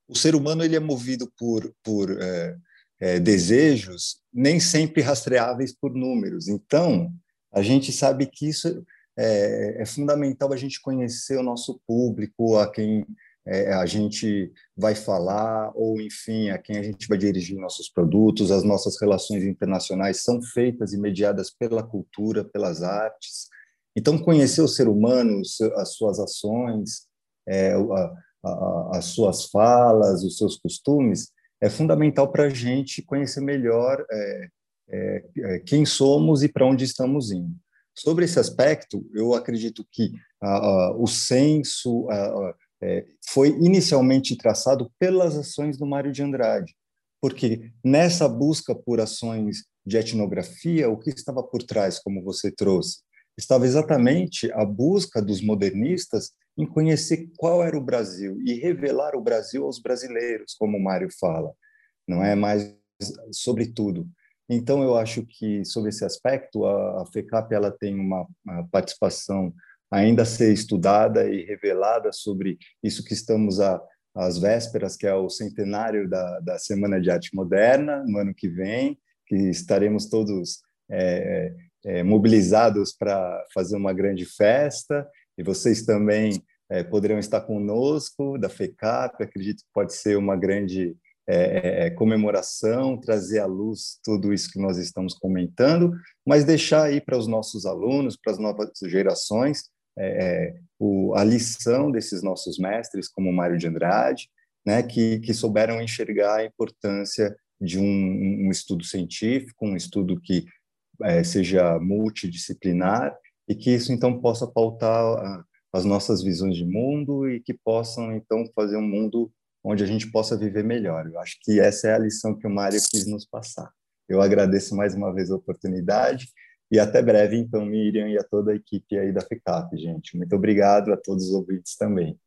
Speaker 4: o ser humano ele é movido por, por é, é, desejos nem sempre rastreáveis por números. Então, a gente sabe que isso é, é fundamental a gente conhecer o nosso público, a quem é, a gente vai falar, ou enfim, a quem a gente vai dirigir nossos produtos, as nossas relações internacionais são feitas e mediadas pela cultura, pelas artes. Então, conhecer o ser humano, as suas ações, é, a, a, as suas falas, os seus costumes, é fundamental para a gente conhecer melhor é, é, é, quem somos e para onde estamos indo. Sobre esse aspecto, eu acredito que o senso, é, foi inicialmente traçado pelas ações do Mário de Andrade, porque nessa busca por ações de etnografia, o que estava por trás, como você trouxe? Estava exatamente a busca dos modernistas em conhecer qual era o Brasil e revelar o Brasil aos brasileiros, como o Mário fala, não é mais sobre tudo. Então, eu acho que, sobre esse aspecto, a, FECAP ela tem uma, participação ainda a ser estudada e revelada sobre isso que estamos a, às vésperas, que é o centenário da, da Semana de Arte Moderna, no ano que vem, que estaremos todos é, é, mobilizados para fazer uma grande festa, e vocês também é, poderão estar conosco, da FECAP, acredito que pode ser uma grande é, é, comemoração, trazer à luz tudo isso que nós estamos comentando, mas deixar aí para os nossos alunos, para as novas gerações, é, o, a lição desses nossos mestres, como Mário de Andrade, né, que, que souberam enxergar a importância de um, um estudo científico, um estudo que é, seja multidisciplinar e que isso então possa pautar as nossas visões de mundo e que possam então fazer um mundo onde a gente possa viver melhor. Eu acho que essa é a lição que o Mário quis nos passar. Eu agradeço mais uma vez a oportunidade e até breve, então, Miriam e a toda a equipe aí da FECAP, gente. Muito obrigado a todos os ouvintes também.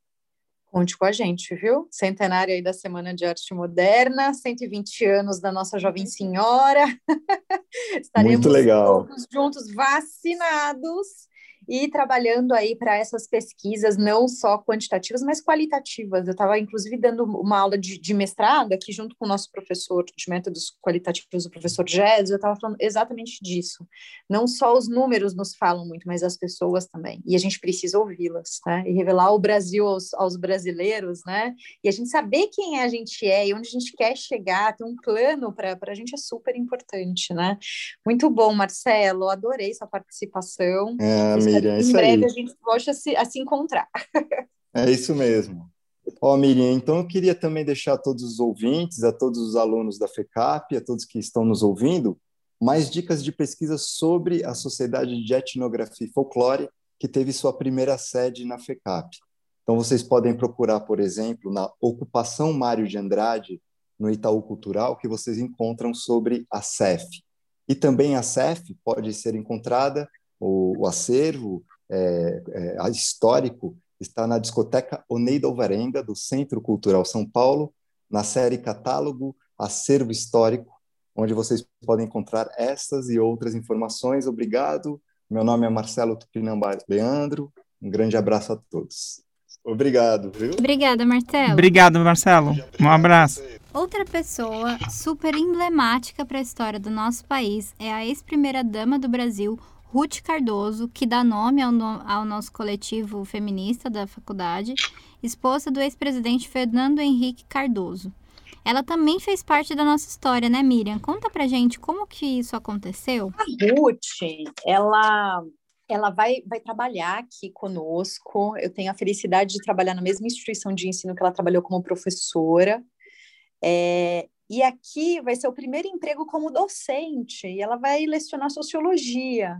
Speaker 3: Conte com a gente, viu? Centenário aí da Semana de Arte Moderna, 120 anos da nossa jovem senhora. [laughs] Estaremos
Speaker 4: Muito legal.
Speaker 3: todos juntos vacinados e trabalhando aí para essas pesquisas, não só quantitativas, mas qualitativas. Eu estava, inclusive, dando uma aula de, de, mestrado aqui junto com o nosso professor de métodos qualitativos, o professor Gés, eu estava falando exatamente disso. Não só os números nos falam muito, mas as pessoas também. E a gente precisa ouvi-las, né? E revelar o Brasil aos, aos brasileiros, né? E a gente saber quem a gente é e onde a gente quer chegar, ter um plano para a gente é super importante, né? Muito bom, Marcelo, adorei sua participação.
Speaker 4: É, Miriam, é
Speaker 3: isso
Speaker 4: Em
Speaker 3: breve
Speaker 4: aí.
Speaker 3: a gente volte a se, a se encontrar. [laughs]
Speaker 4: É isso mesmo. Ó, Miriam, então eu queria também deixar a todos os ouvintes, a todos os alunos da FECAP, a todos que estão nos ouvindo, mais dicas de pesquisa sobre a Sociedade de Etnografia e Folclore, que teve sua primeira sede na FECAP. Então vocês podem procurar, por exemplo, na Ocupação Mário de Andrade, no Itaú Cultural, que vocês encontram sobre a CEF. E também a CEF pode ser encontrada o, o acervo é, é, histórico está na discoteca Oneida Alvarenga, do Centro Cultural São Paulo, na série Catálogo Acervo Histórico, onde vocês podem encontrar essas e outras informações. Obrigado. Meu nome é Marcelo Tupinambá Leandro. Um grande abraço a todos. Obrigado, viu?
Speaker 2: Obrigada, Marcelo.
Speaker 1: Obrigado, Marcelo. Um abraço.
Speaker 2: Outra pessoa super emblemática para a história do nosso país é a ex-primeira-dama do Brasil, Ruth Cardoso, que dá nome ao, no ao, nosso coletivo feminista da faculdade, esposa do ex-presidente Fernando Henrique Cardoso. Ela também fez parte da nossa história, né, Miriam? Conta pra gente como que isso aconteceu.
Speaker 3: A Ruth, ela ela vai, vai trabalhar aqui conosco. Eu tenho a felicidade de trabalhar na mesma instituição de ensino que ela trabalhou como professora. É, e aqui vai ser o primeiro emprego como docente, e ela vai lecionar sociologia.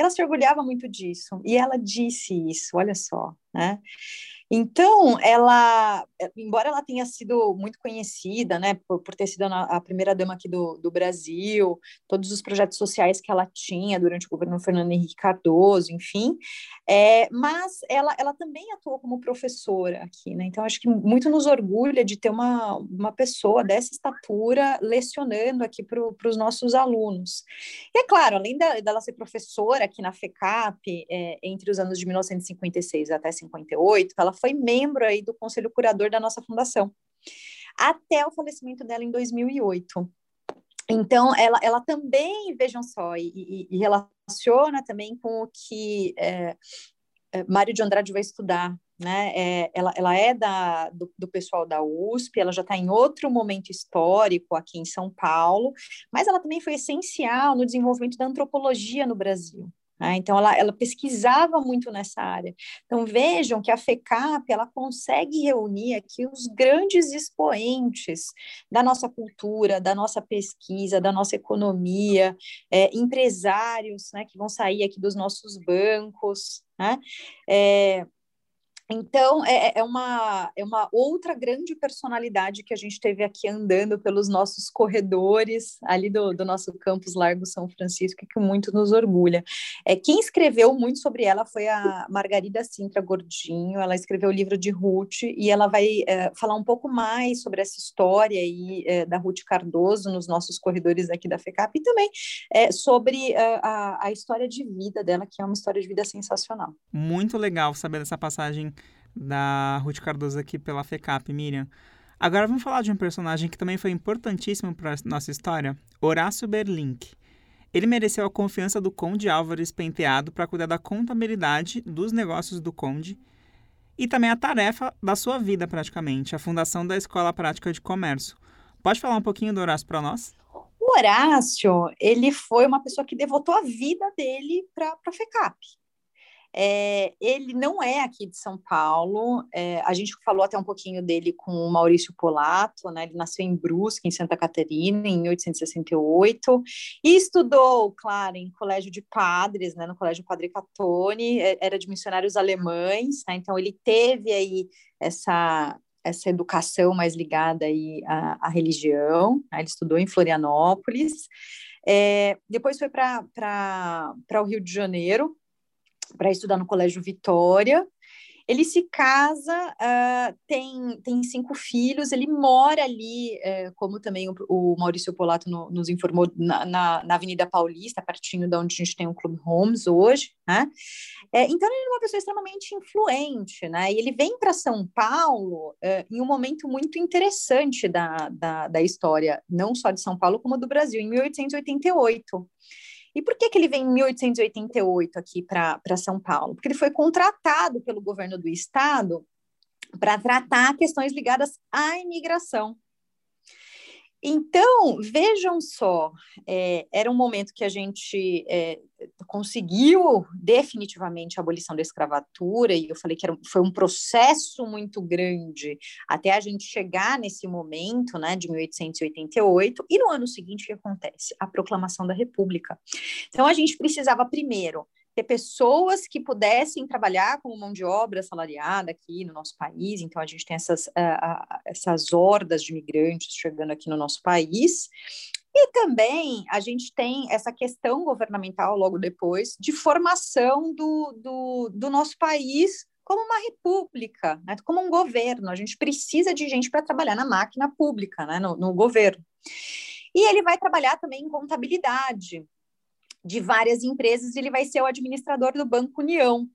Speaker 3: Ela se orgulhava muito disso, e ela disse isso, olha só, né? Então, ela, embora ela tenha sido muito conhecida, né, por, por ter sido a primeira dama aqui do, do Brasil, todos os projetos sociais que ela tinha durante o governo Fernando Henrique Cardoso, enfim, é, mas ela, ela também atuou como professora aqui, né, então acho que muito nos orgulha de ter uma, uma pessoa dessa estatura lecionando aqui para os nossos alunos. E é claro, além da, dela ser professora aqui na FECAP, é, entre os anos de 1956 até 58, ela foi membro aí do conselho curador da nossa fundação, até o falecimento dela em 2008. Então, ela, ela também, vejam só, e, e, e relaciona também com o que é, é, Mário de Andrade vai estudar, né? É, ela, ela é da, do, do pessoal da USP, ela já está em outro momento histórico aqui em São Paulo, mas ela também foi essencial no desenvolvimento da antropologia no Brasil. Né? Então, ela, ela pesquisava muito nessa área. Então, vejam que a FECAP ela consegue reunir aqui os grandes expoentes da nossa cultura, da nossa pesquisa, da nossa economia, é, empresários né, que vão sair aqui dos nossos bancos. Né? É, então, é, é, uma, é uma outra grande personalidade que a gente teve aqui andando pelos nossos corredores ali do, do nosso campus Largo São Francisco, que muito nos orgulha. É, quem escreveu muito sobre ela foi a Margarida Sintra Gordinho, ela escreveu o livro de Ruth e ela vai é, falar um pouco mais sobre essa história aí, é, da Ruth Cardoso nos nossos corredores aqui da FECAP e também é, sobre é, a, a história de vida dela, que é uma história de vida sensacional.
Speaker 1: Muito legal saber dessa passagem da Ruth Cardoso aqui pela FECAP, Miriam. Agora vamos falar de um personagem que também foi importantíssimo para nossa história, Horácio Berlink. Ele mereceu a confiança do Conde Álvares Penteado para cuidar da contabilidade dos negócios do Conde e também a tarefa da sua vida, praticamente, a fundação da Escola Prática de Comércio. Pode falar um pouquinho do Horácio para nós?
Speaker 3: O Horácio, ele foi uma pessoa que devotou a vida dele para a FECAP. É, ele não é aqui de São Paulo, é, a gente falou até um pouquinho dele com o Maurício Polato, né? ele nasceu em Brusque, em Santa Catarina, em 1868, e estudou, claro, em colégio de padres, né? no Colégio Padre Catone, é, era de missionários alemães, né? então ele teve aí essa, essa educação mais ligada aí à, à religião, né? ele estudou em Florianópolis, é, depois foi para o Rio de Janeiro, para estudar no Colégio Vitória. Ele se casa, uh, tem, tem cinco filhos, ele mora ali, uh, como também o, o Maurício Polato no, nos informou, na, na, na, Avenida Paulista, pertinho de onde a gente tem o Clube Homes hoje, né? É, então, ele é uma pessoa extremamente influente, né? E ele vem para São Paulo uh, em um momento muito interessante da, da, da história, não só de São Paulo, como do Brasil, em 1888. E por que, que ele vem em 1888 aqui para São Paulo? Porque ele foi contratado pelo governo do estado para tratar questões ligadas à imigração. Então, vejam só, é, era um momento que a gente é, conseguiu definitivamente a abolição da escravatura, e eu falei que era, foi um processo muito grande até a gente chegar nesse momento, né, de 1888, e no ano seguinte o que acontece? A proclamação da República. Então, a gente precisava primeiro ter pessoas que pudessem trabalhar como mão de obra salariada aqui no nosso país. Então, a gente tem essas, uh, essas hordas de imigrantes chegando aqui no nosso país. E também a gente tem essa questão governamental logo depois de formação do, do, do nosso país como uma república, né? como um governo. A gente precisa de gente para trabalhar na máquina pública, né? no, no governo. E ele vai trabalhar também em contabilidade de várias empresas, ele vai ser o administrador do Banco União.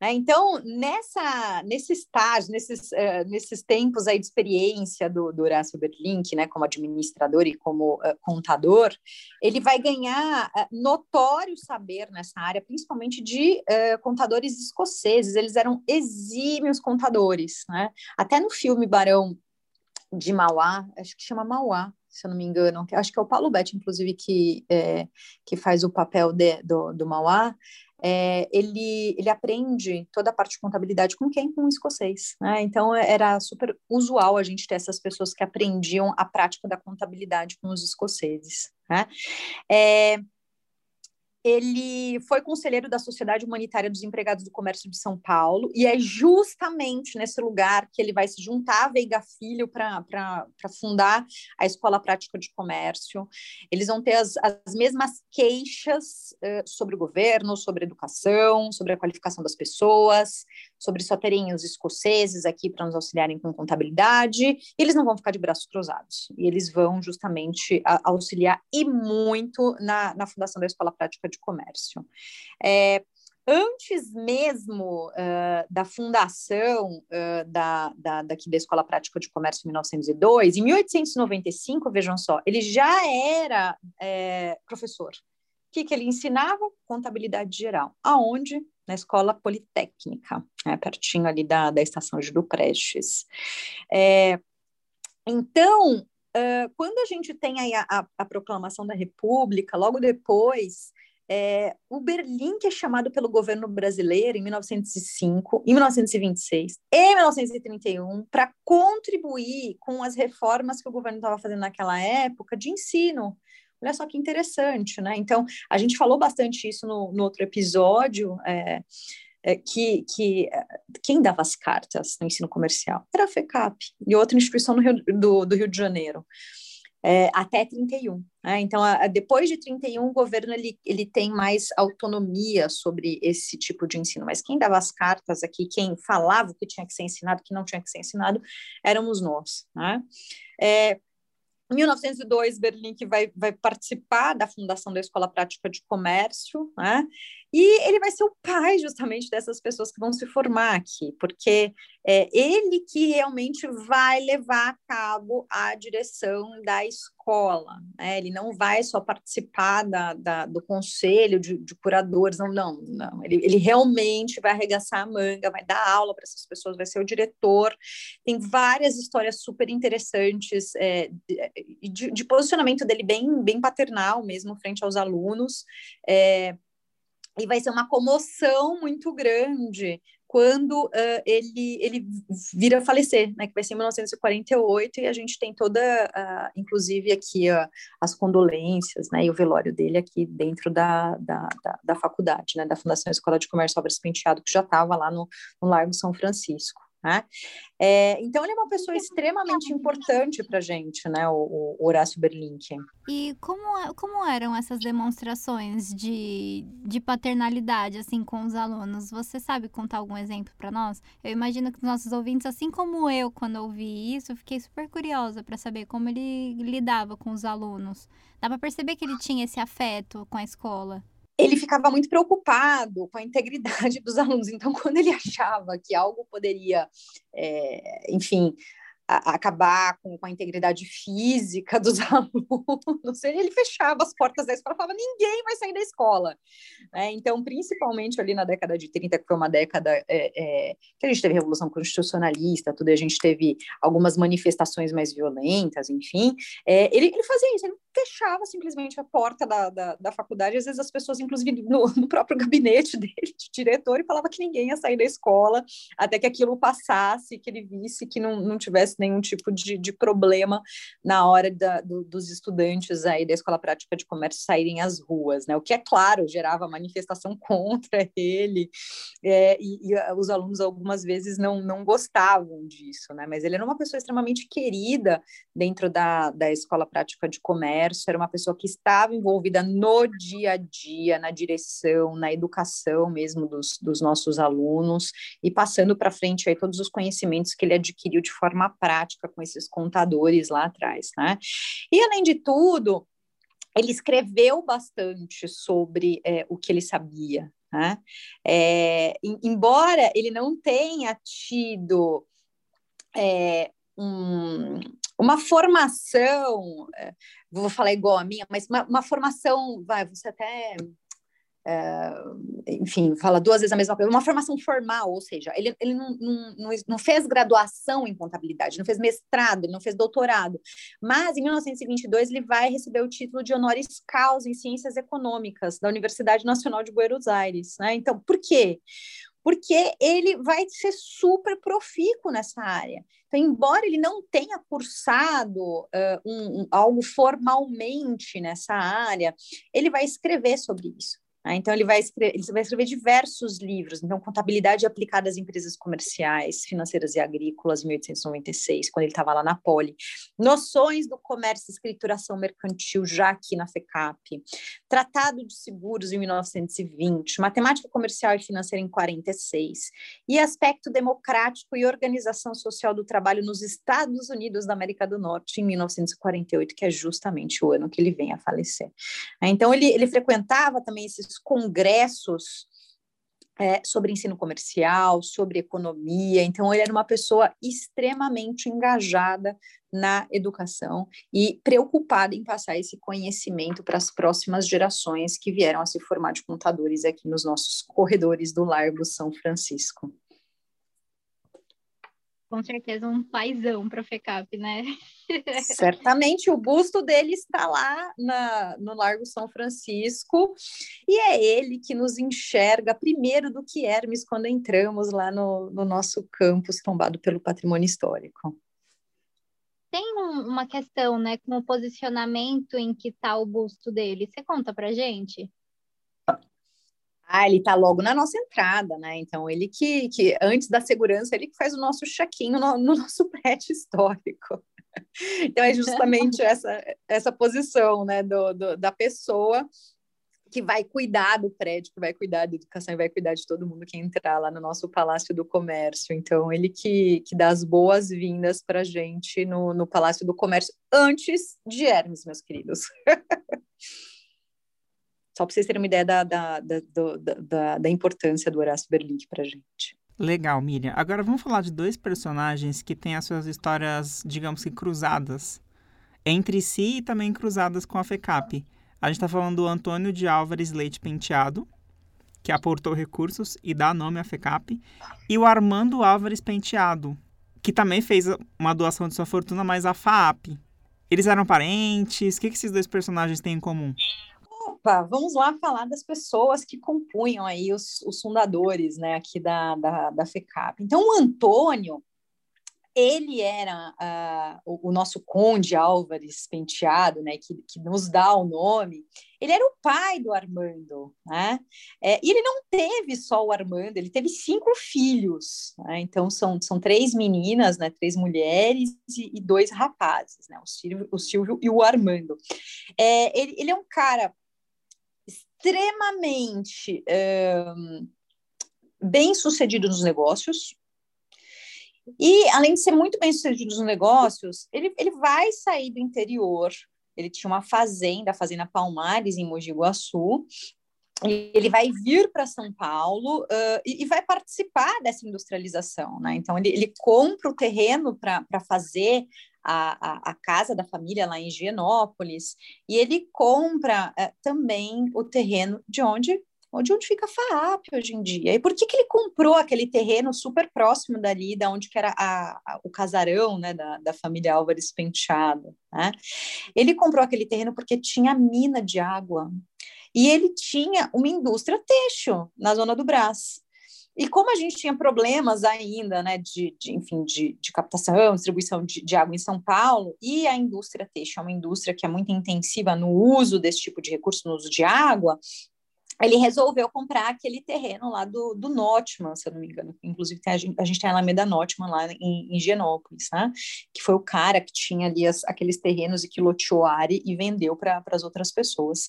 Speaker 3: Né? Então, nessa, nesse estágio, nesses, uh, nesses tempos aí de experiência do, do Horácio Berlink, né, como administrador e como uh, contador, ele vai ganhar uh, notório saber nessa área, principalmente de contadores escoceses. Eles eram exímios contadores. Né? Até no filme Barão de Mauá, acho que chama Mauá, se eu não me engano, acho que é o Paulo Betti, inclusive, que, é, que faz o papel de, do, do Mauá, é, ele, ele aprende toda a parte de contabilidade com quem? Com um escocês. Né? Então, era super usual a gente ter essas pessoas que aprendiam a prática da contabilidade com os escoceses. Né? É, ele foi conselheiro da Sociedade Humanitária dos Empregados do Comércio de São Paulo, e é justamente nesse lugar que ele vai se juntar a Veiga Filho para fundar a Escola Prática de Comércio. Eles vão ter as, as mesmas queixas uh, sobre o governo, sobre a educação, sobre a qualificação das pessoas, sobre só terem os escoceses aqui para nos auxiliarem com contabilidade, e eles não vão ficar de braços cruzados, e eles vão justamente a, auxiliar e muito na, na fundação da Escola Prática de Comércio. É, antes mesmo uh, da fundação uh, da, da, daqui da Escola Prática de Comércio em 1902, em 1895, vejam só, ele já era é, professor. O que, que ele ensinava? Contabilidade geral. Aonde? na Escola Politécnica, né, pertinho ali da, da estação de Prestes. É, então, uh, quando a gente tem a, a, a, proclamação da República, logo depois, é, o Berlim, que é chamado pelo governo brasileiro em 1905, em 1926 e 1931, para contribuir com as reformas que o governo estava fazendo naquela época de ensino, Olha só que interessante, né? Então, a gente falou bastante isso no, no outro episódio, é, é, que, que quem dava as cartas no ensino comercial era a FECAP e outra instituição Rio, do, do Rio de Janeiro. É, até 31. Né? Então, a, a, depois de 31, o governo ele, ele tem mais autonomia sobre esse tipo de ensino. Mas quem dava as cartas aqui, quem falava o que tinha que ser ensinado, o que não tinha que ser ensinado, éramos nós. Né? É, em 1902, Berlim que vai, vai participar da fundação da Escola Prática de Comércio, né? E ele vai ser o pai justamente dessas pessoas que vão se formar aqui, porque é ele que realmente vai levar a cabo a direção da escola. Né? Ele não vai só participar da, da do conselho de, de, curadores, não, não, não. Ele, ele realmente vai arregaçar a manga, vai dar aula para essas pessoas, vai ser o diretor. Tem várias histórias super interessantes é, de, de, posicionamento dele bem, bem paternal mesmo frente aos alunos. É, e vai ser uma comoção muito grande quando uh, ele, ele vira falecer, né, que vai ser em 1948, e a gente tem toda, uh, inclusive aqui, uh, as condolências, né, e o velório dele aqui dentro da, da, da, da faculdade, né, da Fundação Escola de Comércio Álvares Penteado, que já estava lá no, no Largo São Francisco. Né? É, então ele é uma pessoa extremamente importante para a gente, né, o, o, Horácio Berlink.
Speaker 2: E como, é, como eram essas demonstrações de, de paternalidade assim com os alunos? Você sabe contar algum exemplo para nós? Eu imagino que os nossos ouvintes, assim como eu, quando ouvi isso, fiquei super curiosa para saber como ele lidava com os alunos. Dá para perceber que ele tinha esse afeto com a escola
Speaker 3: ele ficava muito preocupado com a integridade [laughs] dos alunos. Então, quando ele achava que algo poderia, é, enfim, acabar com, com, a integridade física [laughs] dos alunos, ele fechava as portas da escola falava: ninguém vai sair da escola. Né? Então, principalmente ali na década de 30, que foi uma década é, é, que a gente teve Revolução Constitucionalista, tudo, a gente teve algumas manifestações mais violentas, enfim, é, ele, ele, fazia isso, ele fechava simplesmente a porta da, da, da faculdade, às vezes as pessoas, inclusive no, no, próprio [laughs] gabinete dele, de diretor, e falava que ninguém ia sair da escola até que aquilo passasse, que ele visse que não, não tivesse nenhum tipo de, de problema na hora da, do, dos estudantes aí da Escola Prática de Comércio saírem às ruas, né? O que, é claro, gerava manifestação [laughs] contra ele, é, e, e, os alunos algumas vezes não, não gostavam disso, né? Mas ele era uma pessoa extremamente querida dentro da, da Escola Prática de Comércio, era uma pessoa que estava envolvida no dia a dia, na direção, na educação mesmo dos, dos nossos alunos, e passando para frente aí todos os conhecimentos que ele adquiriu de forma prática prática com esses contadores lá atrás, né? E além de tudo, ele escreveu bastante sobre é, o que ele sabia, né? É, embora ele não tenha tido é, um, uma formação, é, vou falar igual a minha, mas uma, uma formação, vai, você até enfim, fala duas vezes a mesma coisa, uma formação formal, ou seja, ele, ele não, não, não fez graduação em contabilidade, não fez mestrado, não fez doutorado, mas em 1922 ele vai receber o título de honoris causa em ciências econômicas da Universidade Nacional de Buenos Aires, né? Então, por quê? Porque ele vai ser super profícuo nessa área. Então, embora ele não tenha cursado uh, um, um, algo formalmente nessa área, ele vai escrever sobre isso. Né? Então, ele vai, escrever, ele vai escrever diversos livros. Então, Contabilidade aplicada às empresas comerciais, financeiras e agrícolas, em 1896, quando ele estava lá na Poli. Noções do comércio e escrituração mercantil, já aqui na FECAP. Tratado de seguros, em 1920. Matemática comercial e financeira, em 46. E aspecto democrático e organização social do trabalho nos Estados Unidos da América do Norte, em 1948, que é justamente o ano que ele vem a falecer. Então, ele, ele frequentava também esses congressos é, sobre ensino comercial, sobre economia. Então, ele era uma pessoa extremamente engajada na educação e preocupada em passar esse conhecimento para as próximas gerações que vieram a se formar de contadores aqui nos nossos corredores do Largo São Francisco
Speaker 2: com certeza um paizão para a FECAP, né?
Speaker 3: Certamente o busto dele está lá na, no Largo São Francisco e é ele que nos enxerga primeiro do que Hermes quando entramos lá no, no nosso campus tombado pelo patrimônio histórico.
Speaker 2: Tem um, uma questão, né, com o posicionamento em que está o busto dele. Você conta para gente?
Speaker 3: Ah, ele está logo na nossa entrada, né? Então, ele que, que antes da segurança, ele que faz o nosso check-in no, no, nosso [laughs] prédio histórico. Então, é justamente [laughs] essa, essa posição, né, do, do, da pessoa que vai cuidar do prédio, que vai cuidar da educação e vai cuidar de todo mundo que entrar lá no nosso Palácio do Comércio. Então, ele que, que dá as boas-vindas para a gente no, no Palácio do Comércio antes de Hermes, meus queridos. [laughs] Só para vocês terem uma ideia da, da, da, da, da importância do Horácio Berlink para a gente.
Speaker 1: Legal, Miriam. Agora vamos falar de dois personagens que têm as suas histórias, digamos que cruzadas entre si e também cruzadas com a FECAP. A gente está falando do Antônio de Álvares Leite Penteado, que aportou recursos e dá nome à FECAP, e o Armando Álvares Penteado, que também fez uma doação de sua fortuna, mas à FAAP. Eles eram parentes? O que, esses dois personagens têm em comum?
Speaker 3: Opa, vamos lá falar das pessoas que compunham aí os, os fundadores, né, aqui da, da, da FECAP. Então, o Antônio, ele era uh, o, o, nosso conde Álvares Penteado, né, que, que nos dá o nome, ele era o pai do Armando, né? É, e ele não teve só o Armando, ele teve cinco filhos, né? Então são, são três meninas, né? Três mulheres e, e dois rapazes, né? O Silvio, o Silvio e o Armando. É, ele, ele é um cara extremamente um, bem sucedido nos negócios. E, além de ser muito bem sucedido nos negócios, ele, ele vai sair do interior. Ele tinha uma fazenda, a Fazenda Palmares, em Mogi Guaçu, ele vai vir para São Paulo uh, e, e, vai participar dessa industrialização, né? Então ele, ele compra o terreno para fazer a, a, a, casa da família lá em Higienópolis, e ele compra uh, também o terreno de onde onde, onde fica a FAAP hoje em dia. E por que, que ele comprou aquele terreno super próximo dali, da onde que era a, a, o casarão né, da, da família Álvares Penteado? Né? Ele comprou aquele terreno porque tinha mina de água e ele tinha uma indústria têxtil na zona do Brás. E como a gente tinha problemas ainda, né, de, de enfim, de, de, captação, distribuição de, de, água em São Paulo, e a indústria têxtil é uma indústria que é muito intensiva no uso desse tipo de recurso, no uso de água, ele resolveu comprar aquele terreno lá do, do Notman, se eu não me engano. Inclusive, tem, a, gente, a gente tem a Alameda Notman lá em, em Genópolis, né? Que foi o cara que tinha ali as, aqueles terrenos e que loteou a área e vendeu para as outras pessoas.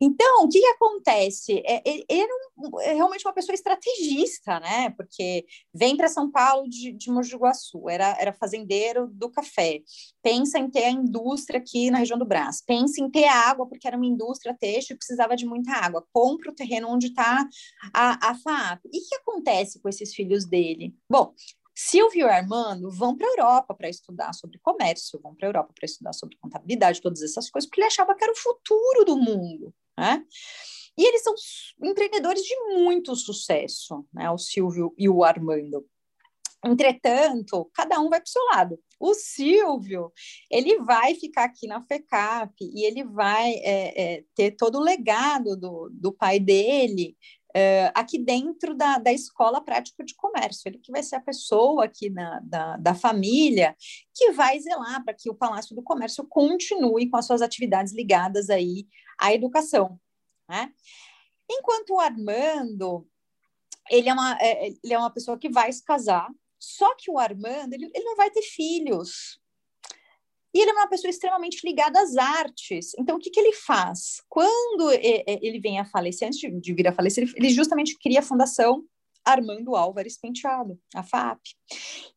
Speaker 3: Então, o que, que acontece? É, ele era um, é realmente uma pessoa estrategista, né? Porque vem para São Paulo de, de Mogi Guaçu, era, era fazendeiro do café. Pensa em ter a indústria aqui na região do Brás. Pensa em ter água, porque era uma indústria têxtil e precisava de muita água. Compra o terreno onde está a, a. E o que acontece com esses filhos dele? Bom, Silvio e Armando vão para a Europa para estudar sobre comércio, vão para a Europa para estudar sobre contabilidade, todas essas coisas, porque ele achava que era o futuro do mundo, né? E eles são empreendedores de muito sucesso, né? O Silvio e o Armando. Entretanto, cada um vai para o seu lado. O Silvio, ele vai ficar aqui na FECAP e ele vai é, é, ter todo o legado do, do pai dele é, aqui dentro da, da Escola Prática de Comércio. Ele que vai ser a pessoa aqui na, da, da família que vai zelar para que o Palácio do Comércio continue com as suas atividades ligadas aí à educação. Né? Enquanto o Armando, ele é, uma, é, ele é uma pessoa que vai se casar, só que o Armando, ele, ele não vai ter filhos. E ele é uma pessoa extremamente ligada às artes. Então, o que, que ele faz? Quando ele vem a falecer, antes de vir a falecer, ele justamente cria a Fundação Armando Álvares Penteado, a FAP.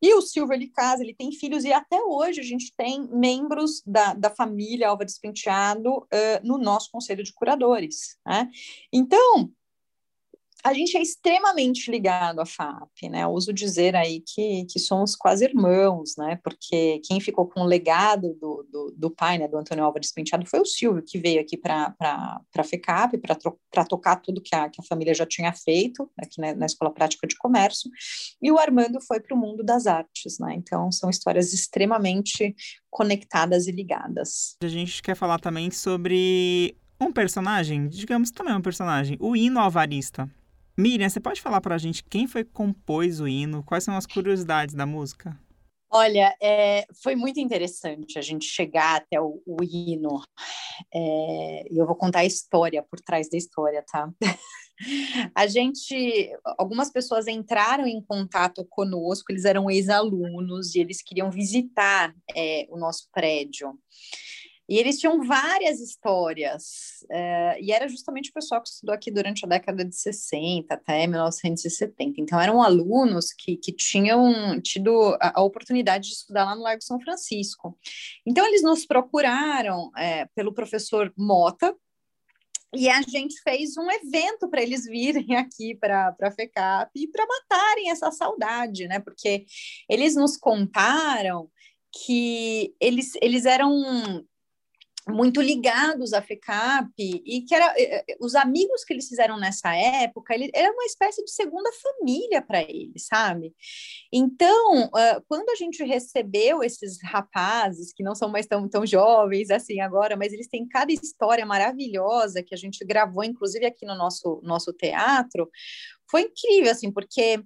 Speaker 3: E o Silvio, ele casa, ele tem filhos, e até hoje a gente tem membros da, da família Álvares Penteado uh, no nosso conselho de curadores. Né? Então, a gente é extremamente ligado à FAP, né? Eu uso dizer aí que, que somos quase irmãos, né? Porque quem ficou com o legado do, do, do pai, né, do Antônio Álvares Penteado, foi o Silvio, que veio aqui para a FECAP, para tocar tudo que a, que a família já tinha feito aqui né, na Escola Prática de Comércio, e o Armando foi para o mundo das artes, né? Então, são histórias extremamente conectadas e ligadas.
Speaker 1: A gente quer falar também sobre um personagem, digamos também um personagem, o hino alvarista. Miriam, você pode falar para a gente quem foi que compôs o hino? Quais são as curiosidades da música?
Speaker 3: Olha, é, foi muito interessante a gente chegar até o, o hino. É, e eu vou contar a história por trás da história, tá? [laughs] a gente, algumas pessoas entraram em contato conosco, eles eram ex-alunos e eles queriam visitar é, o nosso prédio. E eles tinham várias histórias, é, e era justamente o pessoal que estudou aqui durante a década de 60 até 1970. Então, eram alunos que, que tinham tido a, a oportunidade de estudar lá no Largo São Francisco. Então, eles nos procuraram é, pelo professor Mota, e a gente fez um evento para eles virem aqui para a FECAP e para matarem essa saudade, né? Porque eles nos contaram que eles, eles eram muito ligados à FECAP e que era, eh, eh, os amigos que eles fizeram nessa época, ele, era uma espécie de segunda família para eles, sabe? Então, quando a gente recebeu esses rapazes, que não são mais tão, tão jovens assim agora, mas eles têm cada história maravilhosa que a gente gravou, inclusive aqui no nosso, nosso teatro, foi incrível, assim, porque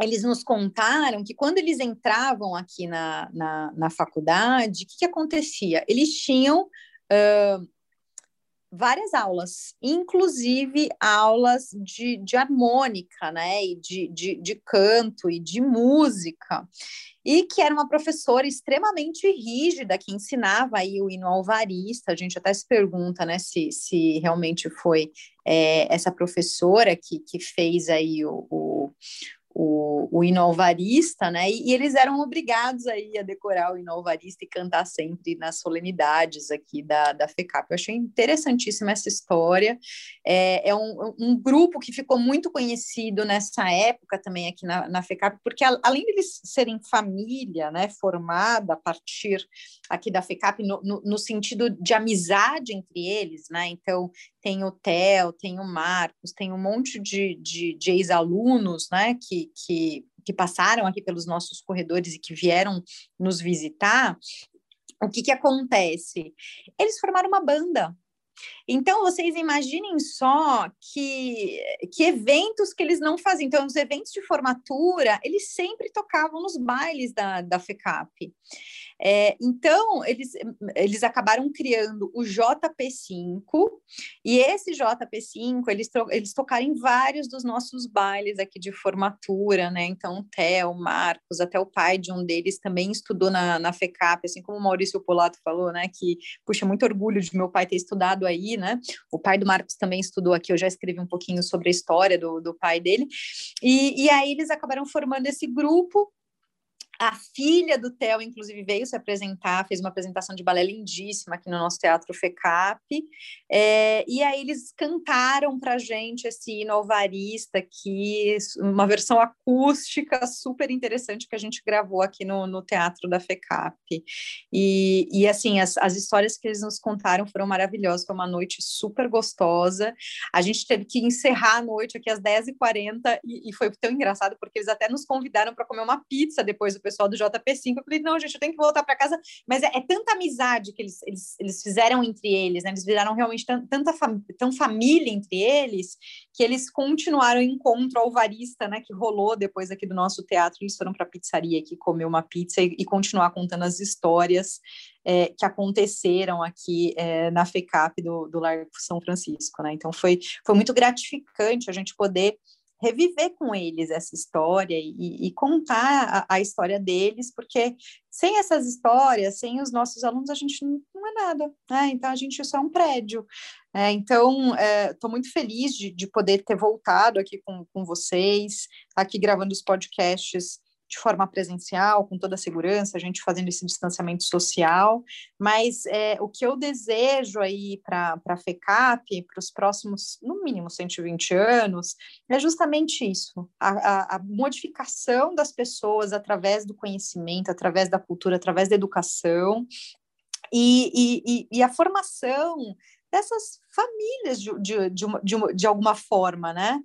Speaker 3: eles nos contaram que quando eles entravam aqui na, na, na faculdade, o que, que, acontecia? Eles tinham uh, várias aulas, inclusive aulas de, de harmônica, né, e de, de, de canto e de música, e que era uma professora extremamente rígida que ensinava aí o hino alvarista. A gente até se pergunta, né, se, se realmente foi é, essa professora que, que fez aí o, o o, o hino alvarista, né? E, e, eles eram obrigados aí a decorar o hino alvarista e cantar sempre nas solenidades aqui da, da FECAP. Eu achei interessantíssima essa história. É, é um, um, grupo que ficou muito conhecido nessa época também aqui na, na FECAP, porque a, além de eles serem família, né, formada a partir aqui da FECAP, no, no, no sentido de amizade entre eles, né? Então, tem o Theo, tem o Marcos, tem um monte de, de, de ex-alunos, né, que, que, que passaram aqui pelos nossos corredores e que vieram nos visitar, o que que acontece? Eles formaram uma banda, então, vocês imaginem só que, que eventos que eles não faziam. Então, os eventos de formatura, eles sempre tocavam nos bailes da, da FECAP. É, então, eles, eles acabaram criando o JP5, e esse JP5, eles, eles tocaram em vários dos nossos bailes aqui de formatura, né? Então, o Theo, Marcos, até o pai de um deles também estudou na, na FECAP, assim como o Maurício Polato falou, né? Que, puxa, muito orgulho de meu pai ter estudado aí, né? O pai do Marcos também estudou aqui, eu já escrevi um pouquinho sobre a história do, do pai dele, e, e aí eles acabaram formando esse grupo a filha do Theo, inclusive, veio se apresentar, fez uma apresentação de balé lindíssima aqui no nosso Teatro FECAP. É, e aí eles cantaram para gente esse hino alvarista aqui, uma versão acústica super interessante que a gente gravou aqui no, no Teatro da FECAP. E, e assim, as, as histórias que eles nos contaram foram maravilhosas, foi uma noite super gostosa. A gente teve que encerrar a noite aqui às 10h40 e, e foi tão engraçado porque eles até nos convidaram para comer uma pizza depois do pessoal do JP5. Eu falei, não, gente, eu tenho que voltar para casa. Mas é, é, tanta amizade que eles, eles, eles fizeram entre eles, né? Eles viraram realmente tanta fam tão família entre eles, que eles continuaram o encontro alvarista, né? Que rolou depois aqui do nosso teatro. Eles foram para a pizzaria aqui comer uma pizza e, e continuar contando as histórias é, que aconteceram aqui é, na FECAP do, do Largo São Francisco, né? Então foi, foi muito gratificante a gente poder reviver com eles essa história e, e contar a, a, história deles, porque sem essas histórias, sem os nossos alunos, a gente não, não é nada, né? Então a gente só é um prédio. É, então, estou é, muito feliz de, de, poder ter voltado aqui com, com vocês, aqui gravando os podcasts de forma presencial, com toda a segurança, a gente fazendo esse distanciamento social, mas é, o que eu desejo aí para a FECAP, para os próximos, no mínimo, 120 anos, é justamente isso, a, a, a modificação das pessoas através do conhecimento, através da cultura, através da educação, e, e, e, a formação dessas famílias de, de, de, uma, de, uma, de alguma forma, né?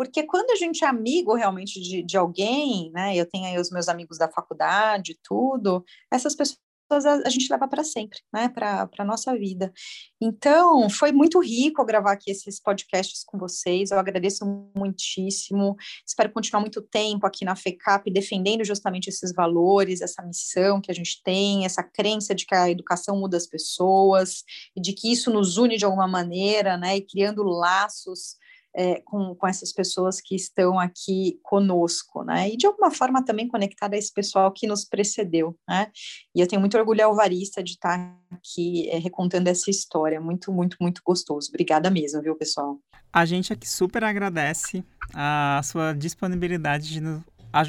Speaker 3: Porque quando a gente é amigo realmente de, de alguém, né? Eu tenho aí os meus amigos da faculdade, tudo, essas pessoas a, gente leva para sempre, né? Para a nossa vida. Então, foi muito rico gravar aqui esses podcasts com vocês. Eu agradeço muitíssimo. Espero continuar muito tempo aqui na FECAP defendendo justamente esses valores, essa missão que a gente tem, essa crença de que a educação muda as pessoas e de que isso nos une de alguma maneira, né? E criando laços é, com, com essas pessoas que estão aqui conosco, né? E de alguma forma também conectada a esse pessoal que nos precedeu, né? E eu tenho muito orgulho alvarista de estar aqui é, recontando essa história. Muito, muito, muito gostoso. Obrigada mesmo, viu, pessoal?
Speaker 1: A gente aqui super agradece a sua disponibilidade de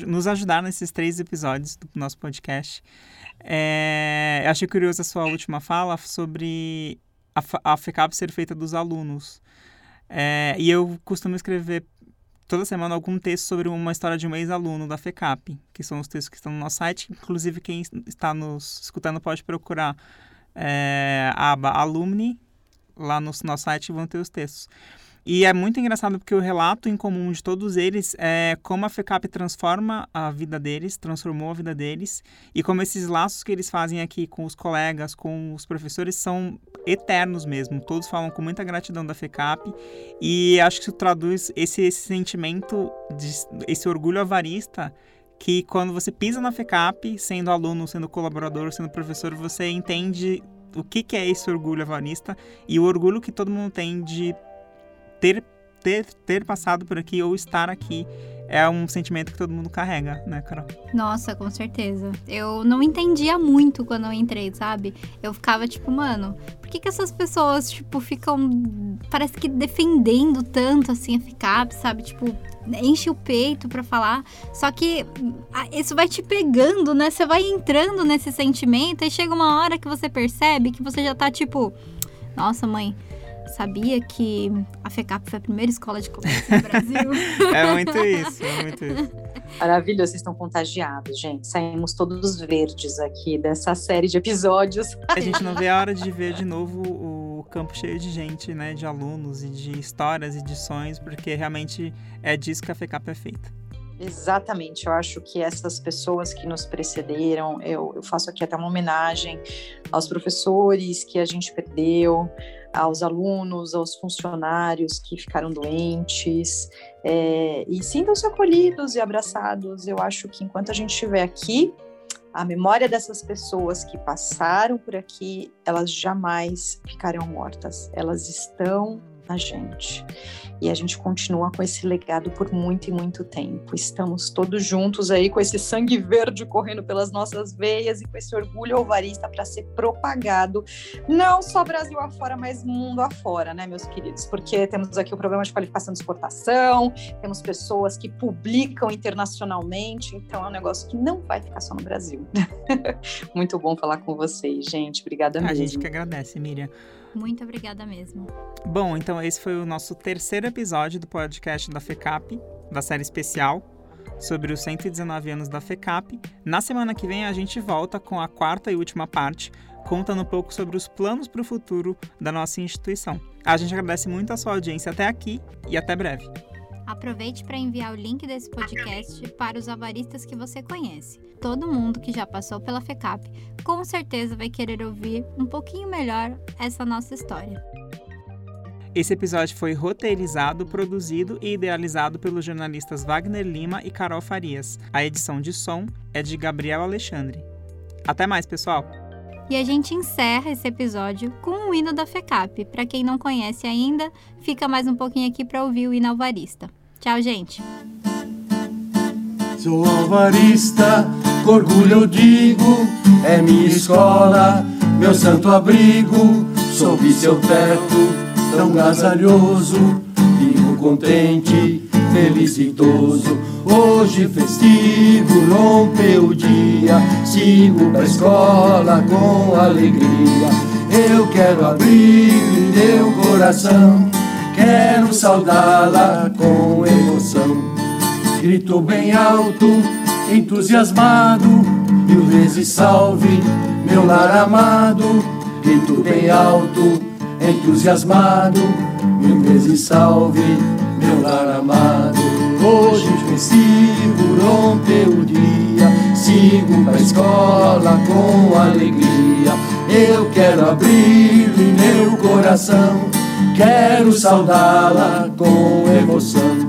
Speaker 1: nos ajudar nesses três episódios do nosso podcast. É, achei curiosa a sua última fala sobre a, a FECAP ser feita dos alunos. É, e eu costumo escrever toda semana algum texto sobre uma história de um ex-aluno da FECAP, que são os textos que estão no nosso site. Inclusive, quem está nos escutando pode procurar é, a aba Alumni lá no nosso site vão ter os textos. E é muito engraçado porque o relato em comum de todos eles é como a FECAP transforma a vida deles, transformou a vida deles, e como esses laços que eles fazem aqui com os colegas, com os professores, são eternos mesmo. Todos falam com muita gratidão da FECAP, e acho que isso traduz esse, esse sentimento, de, esse orgulho avarista que quando você pisa na FECAP, sendo aluno, sendo colaborador, sendo professor, você entende o que, que é esse orgulho avarista e o orgulho que todo mundo tem de ter, ter, ter passado por aqui ou estar aqui é um sentimento que todo mundo carrega, né, Carol?
Speaker 2: Nossa, com certeza. Eu não entendia muito quando eu entrei, sabe? Eu ficava tipo, mano, por que, que essas pessoas, tipo, ficam, parece que defendendo tanto, assim, a FICAP, sabe? Tipo, enche o peito para falar. Só que isso vai te pegando, né? Você vai entrando nesse sentimento e chega uma hora que você percebe que você já tá, tipo, nossa, mãe Sabia que a FECAP foi a primeira escola de comércio no [laughs] Brasil?
Speaker 1: é muito isso, é muito isso.
Speaker 3: Maravilhoso, vocês estão contagiados, gente. Saímos todos verdes aqui dessa série de episódios.
Speaker 1: A gente não vê a hora de ver de novo o campo cheio de gente, né? De alunos e de histórias e de sonhos, porque realmente é disso que a FECAP é feita.
Speaker 3: Exatamente, eu acho que essas pessoas que nos precederam, eu, eu faço aqui até uma homenagem aos professores que a gente perdeu, aos alunos, aos funcionários que ficaram doentes, é, e sintam-se acolhidos e abraçados. Eu acho que enquanto a gente estiver aqui, a memória dessas pessoas que passaram por aqui, elas jamais ficarão mortas. Elas estão na gente. E a gente continua com esse legado por muito e muito tempo. Estamos todos juntos aí com esse sangue verde correndo pelas nossas veias e com esse orgulho alvarista para ser propagado, não só Brasil afora, mas mundo afora, né, meus queridos? Porque temos aqui o problema de qualificação de exportação, temos pessoas que publicam internacionalmente, então é um negócio que não vai ficar só no Brasil. [laughs] muito bom falar com vocês, gente. Obrigada mesmo.
Speaker 1: A gente que agradece, Miriam.
Speaker 2: Muito obrigada mesmo.
Speaker 1: Bom, então esse foi o nosso terceiro episódio do podcast da FECAP, da série especial sobre os 119 anos da FECAP. Na semana que vem a gente volta com a quarta e última parte, contando um pouco sobre os planos para o futuro da nossa instituição. A gente agradece muito a sua audiência até aqui e até breve.
Speaker 2: Aproveite para enviar o link desse podcast para os avaristas que você conhece. Todo mundo que já passou pela FECAP com certeza vai querer ouvir um pouquinho melhor essa nossa história.
Speaker 1: Esse episódio foi roteirizado, produzido e idealizado pelos jornalistas Wagner Lima e Carol Farias. A edição de som é de Gabriel Alexandre. Até mais, pessoal!
Speaker 2: E a gente encerra esse episódio com o hino da FECAP. Para quem não conhece ainda, fica mais um pouquinho aqui para ouvir o hino alvarista. Tchau, gente.
Speaker 5: Sou alvarista, com orgulho eu digo, é minha escola, meu santo abrigo, sob seu teto, tão gasalhoso, vivo contente, felicitoso. Hoje festivo, rompeu o dia, sigo pra escola com alegria. Eu quero abrir meu coração Quero saudá-la com. Grito bem alto, entusiasmado, mil vezes salve meu lar amado. Grito bem alto, entusiasmado, mil vezes salve meu lar amado. Hoje festivo, rompeu o dia, sigo pra escola com alegria. Eu quero abrir meu coração Quero saudá-la com emoção.